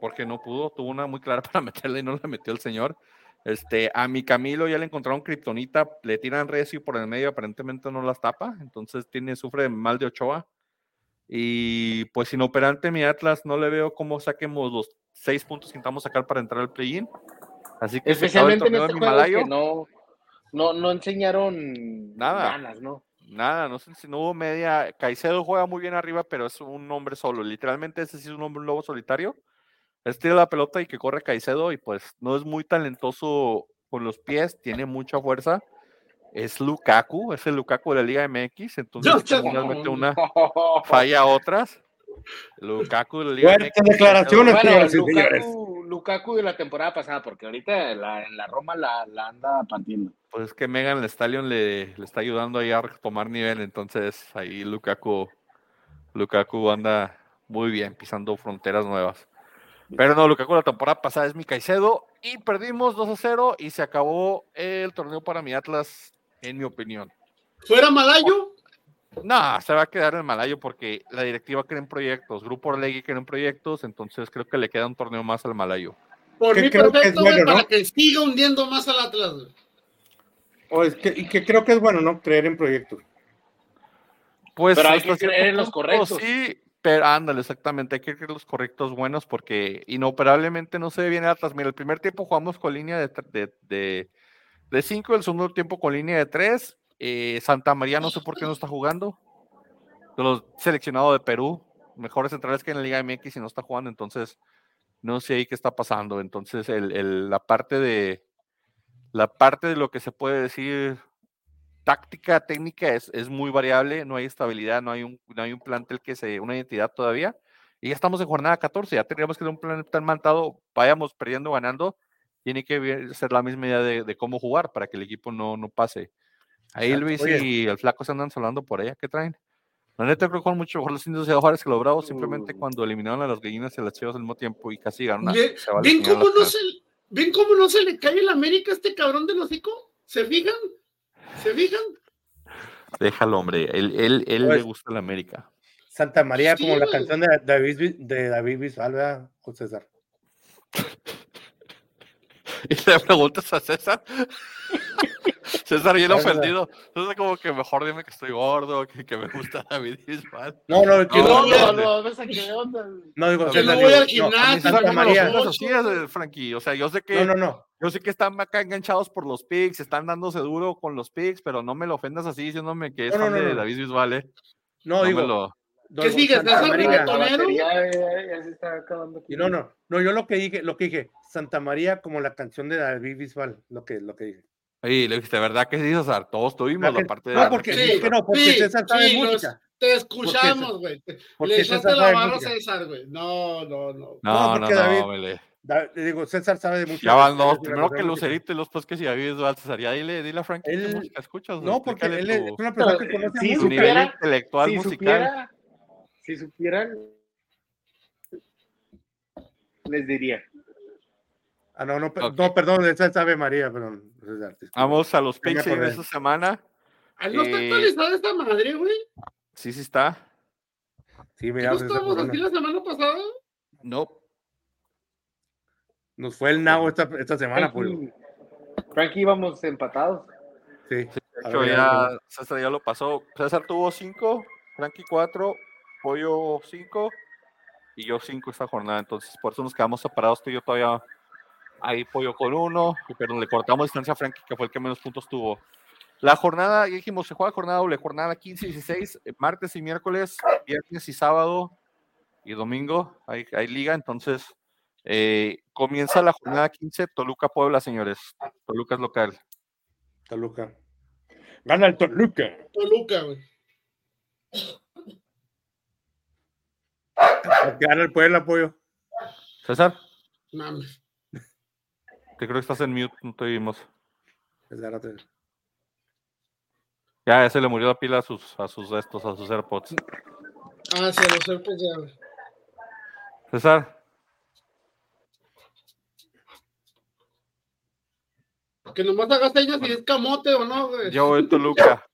Porque no pudo, tuvo una muy clara para meterla y no la metió el señor. Este, a mi Camilo ya le encontraron kriptonita, le tiran recio por el medio, aparentemente no las tapa, entonces tiene, sufre mal de Ochoa. Y pues inoperante mi Atlas, no le veo cómo saquemos los seis puntos que intentamos sacar para entrar al play-in. Así que se acaba el Especialmente en torneo este de juego Himalayo. que no, no, no enseñaron Nada. ganas, ¿no? Nada, no sé si no hubo media. Caicedo juega muy bien arriba, pero es un hombre solo. Literalmente ese sí es un hombre un lobo solitario. Es tira la pelota y que corre Caicedo y pues no es muy talentoso con los pies, tiene mucha fuerza. Es Lukaku, es el Lukaku de la Liga MX, entonces no. una, falla otras. Lukaku de la Liga Fuertes MX. declaraciones. Bueno, señores. Lukaku, de la temporada pasada, porque ahorita en la, en la Roma la, la anda partiendo. Pues es que Megan Stallion le, le está ayudando ahí a retomar nivel, entonces ahí Lukaku, Lukaku anda muy bien, pisando fronteras nuevas. Pero no, Lukaku la temporada pasada es mi Caicedo y perdimos 2 a 0 y se acabó el torneo para mi Atlas, en mi opinión. Fuera Malayo, No, se va a quedar en Malayo porque la directiva cree en proyectos, Grupo Orlegui cree en proyectos, entonces creo que le queda un torneo más al Malayo. por Que mí creo que es perfecto, güey, bueno, ¿no? para que siga hundiendo más al Atlas. O es que, y que creo que es bueno, ¿no? Creer en proyectos. Pues Pero hay que creer en los correctos. Sí, pero ándale, exactamente, hay que creer en los correctos buenos porque inoperablemente no se ve bien Atlas. Mira, el primer tiempo jugamos con línea de, tre- de, de, de cinco, el segundo tiempo con línea de tres. Eh, Santa María no sé por qué no está jugando. De los de Perú, mejores centrales que en la Liga MX y no está jugando, entonces no sé ahí qué está pasando. Entonces, el, la parte de la parte de lo que se puede decir táctica, técnica es, es muy variable, no hay estabilidad, no hay un, no hay un plantel que se, una identidad todavía. Y ya estamos en jornada 14, ya tendríamos que tener un plan tan mantado, vayamos perdiendo, ganando, tiene que ser la misma idea de, de cómo jugar para que el equipo no, no pase. Ahí Exacto. Luis Oye. y el flaco se andan hablando por allá, ¿qué traen? La neta creo que con mucho mejor los indios de Juárez que los bravos, simplemente Uh. cuando eliminaron a las gallinas y a las chivas al mismo tiempo y casi ganaron. ¿Ven señalar cómo, no se, ¿Ven cómo no se le cae el América a este cabrón del hocico? ¿Se fijan? ¿Se fijan? Déjalo, hombre, él, él, él Pues- le gusta la América. Santa María, Sí, como la canción de David, Vi- de David Bisbal, ¿verdad, José César? Y le preguntas a César. César bien ofendido. Entonces como que mejor dime que estoy gordo, que, que me gusta David Bisbal. No, no, que No, no, No, no, no, no, esa que onda. no digo, Que no voy al no, gimnasio, María. así, eh, Frankie. O sea, yo sé que, no, no, no. yo sé que están acá enganchados por los picks, están dándose duro con los picks, pero no me lo ofendas así diciéndome que es No, no, fan no, de no. David Bisbal, eh. No, digo, lo- ¿Qué sigue? Santa ¿César María. La Ratonero? batería ya, ya se está acabando. no, no, no, yo lo que dije, lo que dije, Santa María como la canción de David Bisbal, lo que, lo que dije. Oye, le dijiste, ¿verdad que sí, César? Todos tuvimos La la que- parte de. no, porque, Sí, es que no, porque sí, César sabe sí, los- música. Te escuchamos, güey. Le echaste César la barra a. César, güey. No, no, no. No, No, no, porque no, David- vele. Digo, César sabe de música. Ya van dos. es la Primero que. Lucerito y después que si David Bisbal, César. Ya dile, dile a Frankie qué música escuchas. No, porque él es una persona que conoce sí, tu música. nivel intelectual si musical. supiera, si supieran, les diría. Ah, no, no, per- Ok. no, perdón, esa es Ave María, perdón. Vamos a los de acordé. esta semana. Ah, no está Eh, actualizada esta madre, güey. Sí, sí está. Sí, ¿No mira, César estábamos Corona. así la semana pasada? No. nos fue el nabo esta, esta semana, pues. Frankie, íbamos empatados. Sí. De A hecho, ver, ya César ya lo pasó. César tuvo cinco, Frankie cuatro, Pollo cinco y yo cinco esta jornada. Entonces, por eso nos quedamos separados. Tú y yo todavía ahí Pollo con uno, pero le cortamos distancia a Frankie, que fue el que menos puntos tuvo. La jornada, ya dijimos, se juega jornada doble, jornada 15 y 16, eh, martes y miércoles, viernes y sábado y domingo. Hay, hay liga, entonces eh, comienza la jornada 15, Toluca Puebla, señores. Toluca es local. Toluca. Gana el Toluca. Toluca, güey. Gana el Puebla, apoyo. César. Mames. Te creo que estás en mute, no te vimos. Ya, ya se le murió la pila a sus, a sus estos, a sus AirPods. Ah, sí, a los serpes ya. César, Que nomás hagas señas si es camote o no, güey. yo voy a Toluca.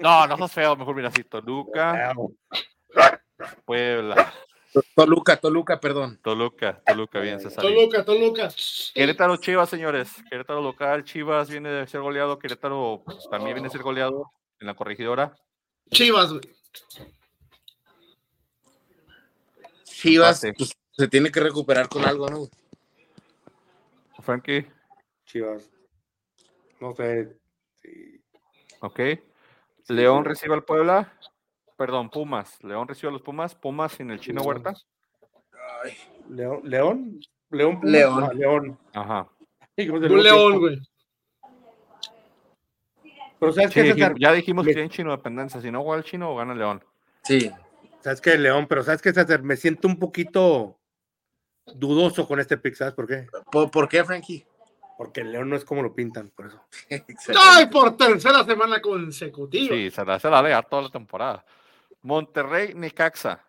No, no sos feo, mejor mira así, Toluca, Puebla, Toluca, Toluca, perdón. Toluca, Toluca, bien, César. Toluca, Toluca. Querétaro Chivas, señores. Querétaro local, Chivas viene de ser goleado, Querétaro pues, también viene a ser goleado en la corregidora. Chivas, güey. Chivas, pues, se tiene que recuperar con algo, ¿no? Frankie, Chivas. No sé. Sí. ok. León recibe al Puebla. Perdón, Pumas. León recibe a los Pumas. Pumas sin el chino Huerta. León. León. León. Pumas? León. Ah, León. Ajá. Un león, güey. Pero ¿sabes Sí, qué, César? ya dijimos que tienen chino dependencia. Si no juega el chino, gana el León. Sí. ¿Sabes qué, León? Pero ¿sabes qué, César? Me siento un poquito dudoso con este pick, ¿sabes por qué? ¿Por, por qué, Frankie? Porque el León no es como lo pintan, por eso. ¡Ay, por tercera semana consecutiva! Sí, se la, se la lea toda la temporada. Monterrey, Necaxa.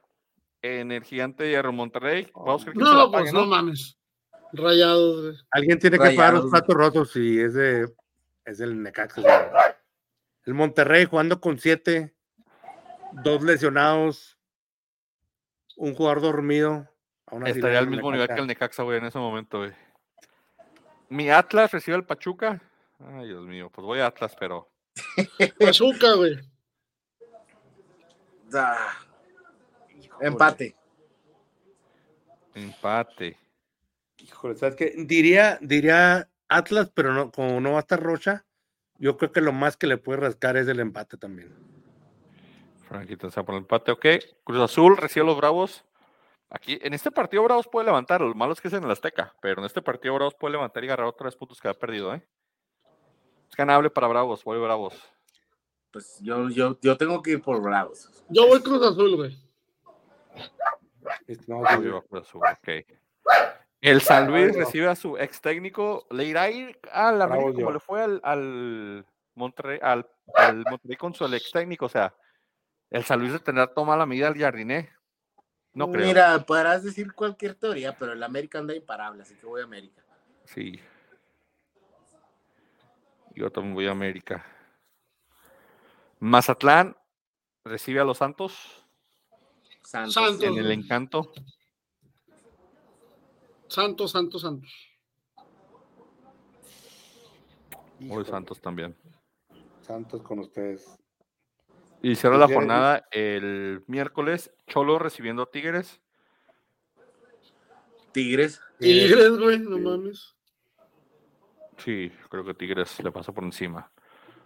En el gigante de hierro, Monterrey. Vamos a ver quién se la No, pues pague, no mames. Rayados, güey. Alguien tiene que pagar los platos rotos y es de es del Necaxa. güey. El Monterrey jugando con siete, dos lesionados, un jugador dormido. Estaría al mismo nivel que el Necaxa, güey, en ese momento, güey. Mi Atlas recibe al Pachuca. Ay, Dios mío, pues voy a Atlas, pero Pachuca, güey. Ah, empate. empate. Híjole, ¿sabes qué? Diría, diría Atlas, pero no, como no va a estar Rocha, yo creo que lo más que le puede rascar es el empate también. Franquito está por el empate, ok. Cruz Azul recibe a los Bravos. Aquí, en este partido Bravos puede levantar, lo malo es que es en el Azteca, pero en este partido Bravos puede levantar y agarrar otros puntos que ha perdido, ¿eh? Es ganable para Bravos, voy Bravos. Pues yo, yo, yo tengo que ir por Bravos. Yo voy Cruz Azul, güey. Este, no, Voy sí, a Cruz Azul, ok. El San Luis recibe a su ex técnico. ¿Le irá a ir a la Bravo, América como yo. le fue al, al Monterrey, al, al Monterrey con su ex técnico? O sea, el San Luis de tener toma la medida al Jardiné. No creo. Mira, podrás decir cualquier teoría, pero el América anda imparable, así que voy a América. Sí. Yo también voy a América. Mazatlán recibe a los Santos Santos. Santos. en el encanto. Santos, Santos, Santos. Híjole, Santos también. Santos con ustedes. Y cierra la Tigres. jornada el miércoles. Cholo recibiendo a Tigres. Tigres. Tigres, güey, no sí. mames. Sí, creo que Tigres le pasa por encima.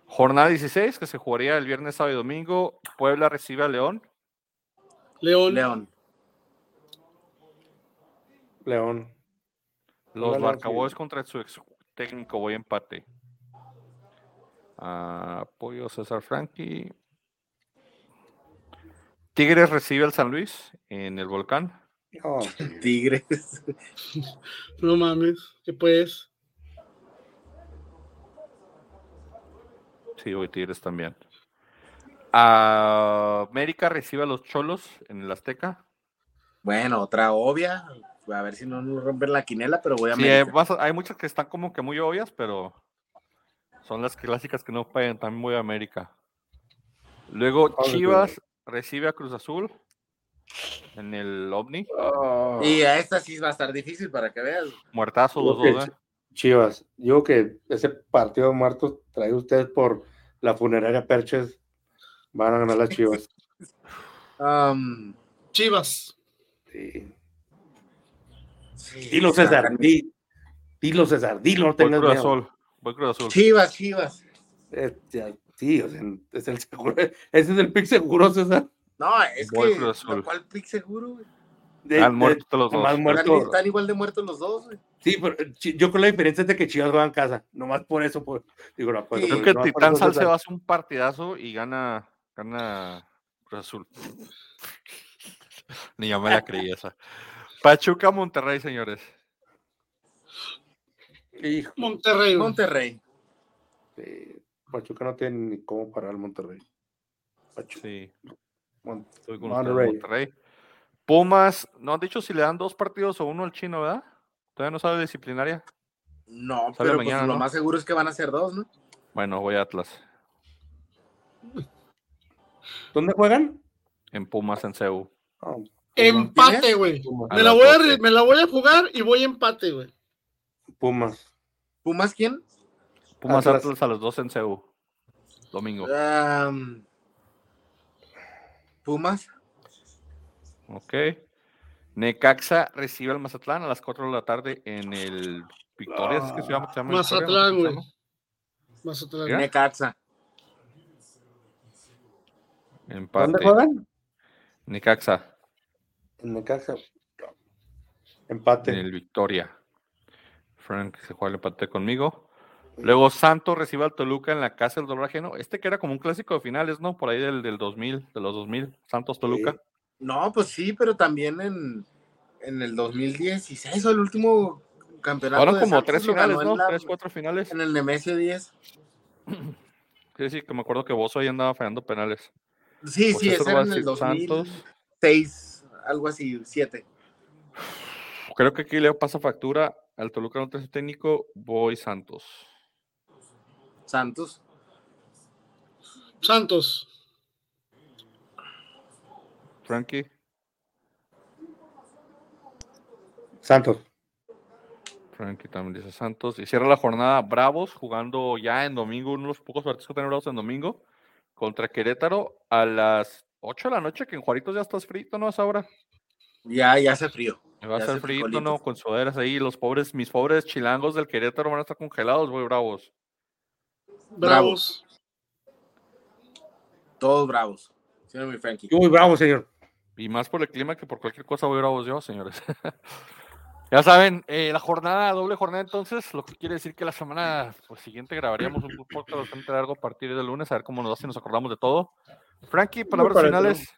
Jornada 16, que se jugaría el viernes, sábado y domingo. Puebla recibe a León. León. León. León. Los Barcaboys contra su ex técnico, voy empate. Ah, apoyo César Frankie. Tigres recibe al San Luis en el volcán. No, Tigres. No mames. ¿Qué pues? Sí, voy Tigres también. América recibe a los Cholos en el Azteca. Bueno, otra obvia. A ver si no nos rompen la quinela, pero voy a Sí, hay, América. vas a- hay muchas que están como que muy obvias, pero son las clásicas que no pueden. También voy a América. Luego Chivas recibe a Cruz Azul en el OVNI. Ah. Y a esta sí va a estar difícil para que veas. Muertazo los dos, ¿eh? Chivas, yo que ese partido de muertos traído ustedes por la funeraria Perches, van a ganar las Chivas. Um, Chivas. Sí. sí, Dilo, César, tan- di- dilo, César, dilo, no Voy tengas Cruz miedo. Azul. Voy Cruz Azul. Chivas, Chivas. Sí, o sea, es el seguro, ese es el pick seguro, César. No, es Voy que. Cruz Azul. lo cual pick seguro, güey. De- Han de- muerto los dos. más Están, muerto. están igual de muertos los dos, güey. Sí, pero yo creo la diferencia es de que Chivas va en casa, nomás por eso, por, digo, no, pues, Sí. Creo no, que por Titán. Salcedo hace un partidazo y gana, gana Cruz Azul. Ni yo me la creí esa. Pachuca Monterrey, señores. Hijo, Monterrey. Monterrey. Pachuca no tiene ni cómo parar al Monterrey. Pachuca, Sí, Mon- estoy con. Monterrey. Pumas, no han dicho si le dan dos partidos o uno al chino, ¿verdad? Todavía no sabe disciplinaria. No, Sale pero mañana, pues lo más seguro es que van a ser dos, ¿no? Bueno, voy a Atlas. ¿Dónde juegan? En Pumas, en CEU. Empate, güey. Me la, voy a, 12. re- me la voy a jugar y voy a empate, güey. Pumas. ¿Pumas quién? Pumas Atlas. Atlas, a las dos en CEU. Domingo. Um, Pumas. Ok. Necaxa recibe al Mazatlán a las 4 de la tarde en el Victoria. ¿es que se llama? se llama Victoria? No sé Mazatlán, güey. Mazatlán. ¿Ya? Necaxa. Empate. ¿Dónde juegan? Necaxa En Necaxa. en Empate. el Victoria. Frank se juega el empate conmigo. Luego Santos recibe al Toluca en la casa del dolor ajeno. Este que era como un clásico de finales, ¿no? Por ahí del, del 2000, de los 2000. Santos Toluca. No, pues sí, pero también en, en el 2016 o el último campeonato. Fueron como tres finales, ¿no? la- Tres, cuatro finales. En el Nemesio 10. Sí, sí, que me acuerdo que Bozo ahí andaba fallando penales. Sí, Pues sí, eso ese era en el decir Santos. 2006, algo así, 7. Creo que aquí le pasa factura al Toluca no tiene técnico, voy Santos. Santos. Santos. Frankie, Santos. Frankie también dice Santos. Y cierra la jornada Bravos jugando ya en domingo, uno de los pocos partidos que tienen Bravos en domingo, contra Querétaro a las 8 de la noche, que en Juaritos ya estás frito, ¿no? A esa hora. Ya, ya hace frío. Me va a Ya estar frijolito. ¿no? Con sudaderas ahí. Los pobres, mis pobres chilangos del Querétaro van a estar congelados, voy Bravos. Bravos. Todos bravos. Sí, mi Frankie. Muy bravo, señor. Y más por el clima que por cualquier cosa voy bravos yo, señores. ya saben, eh, la jornada, doble jornada entonces, lo que quiere decir que la semana pues, siguiente grabaríamos un podcast bastante largo a partir del lunes, a ver cómo nos va si nos acordamos de todo. Frankie, palabras finales.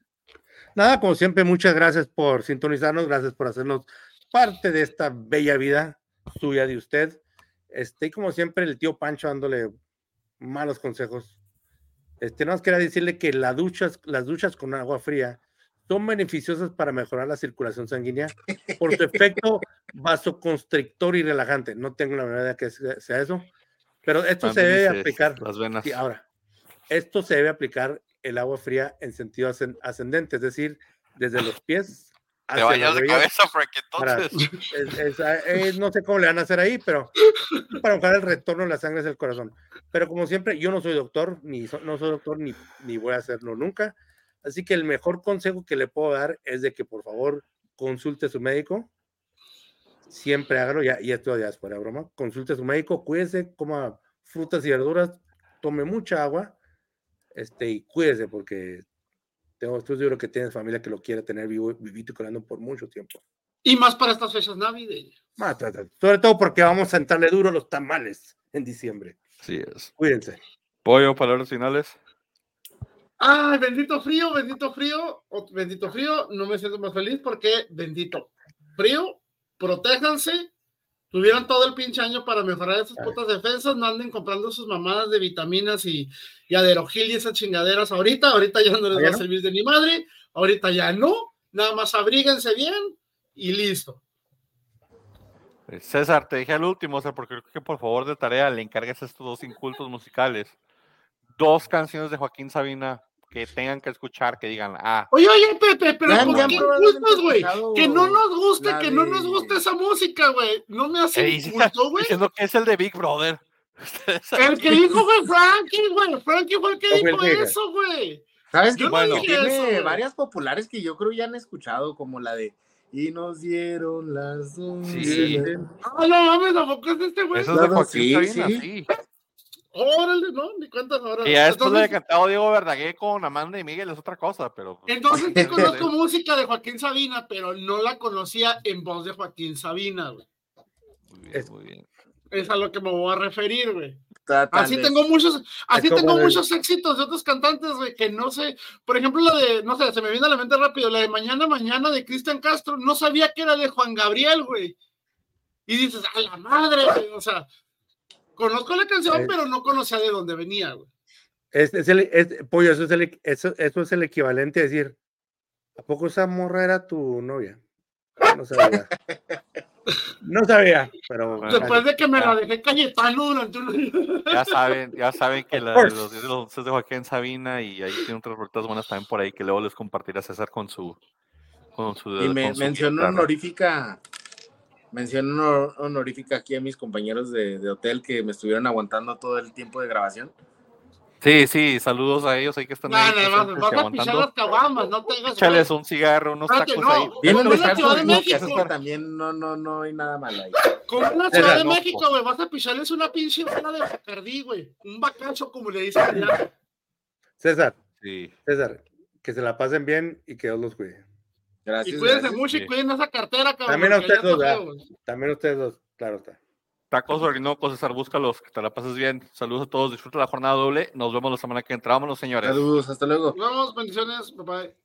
Nada, como siempre, muchas gracias por sintonizarnos, gracias por hacernos parte de esta bella vida suya de usted. Este, y como siempre, el tío Pancho dándole malos consejos. Este, no más quería decirle que las duchas, las duchas con agua fría son beneficiosas para mejorar la circulación sanguínea por su efecto vasoconstrictor y relajante. No tengo la menor idea que sea eso, pero esto se También debe dice aplicar. Las venas. Sí, ahora, esto se debe aplicar el agua fría en sentido ascen- ascendente, es decir, desde los pies Te vayas de cabeza, Frankie, para- entonces. es- es- eh, no sé cómo le van a hacer ahí, pero para buscar el retorno de la sangre hacia el corazón. Pero como siempre, yo no soy doctor, ni so- no soy doctor, ni, ni voy a hacerlo nunca. Así que el mejor consejo que le puedo dar es de que por favor consulte a su médico. Siempre hágalo, ya, y esto ya es fuera de broma. Consulte a su médico, cuídese, coma frutas y verduras, tome mucha agua, este, y cuídese porque Tengo, estoy seguro que tienes familia que lo quiere tener vivo, vivito y colando por mucho tiempo. Y más para estas fechas navideñas. Más, Sobre todo porque vamos a sentarle duro los tamales en diciembre. Así es. Cuídense. Pollo, palabras finales. Ay, bendito frío, bendito frío, bendito frío, no me siento más feliz porque bendito frío, protéjanse, tuvieron todo el pinche año para mejorar esas putas defensas, no anden comprando sus mamadas de vitaminas y, y aderogil y esas chingaderas. Ahorita, ahorita ya no les va a servir de ni madre, ahorita ya no, nada más abríguense bien y listo. César, te dije al último, o sea, porque creo que por favor de tarea le encargues estos dos incultos musicales. Dos canciones de Joaquín Sabina que tengan que escuchar, que digan, ah, Oye, oye, Pepe, pero Ya- ¿por ya qué incultos, güey? Que no nos guste, que no nos guste esa música, güey. No me hace inculto, güey. diciendo que es el de Big Brother. El que dijo fue Frankie, güey. Frankie fue el que dijo eso, güey. ¿Sabes qué? no Bueno, tiene eso, varias populares que yo creo ya han escuchado, como la de Y nos dieron las dos. Sí. Ah, no mames, tampoco es este, güey. Eso es de Joaquín sí, Sabina, sí. sí. Órale, no, ni cuentas ahora. Que ya después le entonces, haya cantado Diego Verdaguer con Amanda y Miguel es otra cosa, pero. pues, entonces sí conozco música de Joaquín Sabina, pero no la conocía en voz de Joaquín Sabina, güey. Muy bien, Es- muy bien. Es a lo que me voy a referir, güey. Así de- tengo muchos, así tengo muchos éxitos de otros cantantes, güey, que no sé. Por ejemplo, la de, no sé, se me viene a la mente rápido, la de Mañana Mañana de Cristian Castro, no sabía que era de Juan Gabriel, güey. Y dices, a la madre, güey, o sea, conozco la canción, pero no conocía de dónde venía, güey. Es, es el, es- pollo, eso es, el, eso, eso es el equivalente a decir, ¿a poco esa morra era tu novia? No sabía. No sabía, pero... Después de que me ya. la dejé Cayetano durante un Ya saben, ya saben que la, los, los es de Joaquín Sabina y ahí tiene otras rotas buenas también por ahí que luego les compartirá César con su. Con su Y me guitarra. honorífica, mención honor- honorífica aquí a mis compañeros de, de hotel que me estuvieron aguantando todo el tiempo de grabación. Sí, sí, saludos a ellos ahí que están No, ahí no, y vas a pichar las caguamas, no tengas. Échales un cigarro, unos Espérate, tacos no. ahí. Vienen de la Ciudad de México. También no, no, no hay nada mal ahí. Como en la Ciudad de no, México, güey, vas a picharles una pinche bala de Bacardí, güey. Un bacacho, como le dicen allá. César, Sí. César, que se la pasen bien y que Dios los cuide. Gracias. Y cuídense gracias. mucho y cuiden esa cartera, cabrón. También a ustedes dos. También ustedes dos, claro está. Tacos Orinoco, César, búscalos, que te la pases bien. Saludos a todos, disfruta la jornada doble. Nos vemos la semana que entra. Vámonos, señores. Saludos, hasta luego. Nos vemos, bendiciones, bye bye.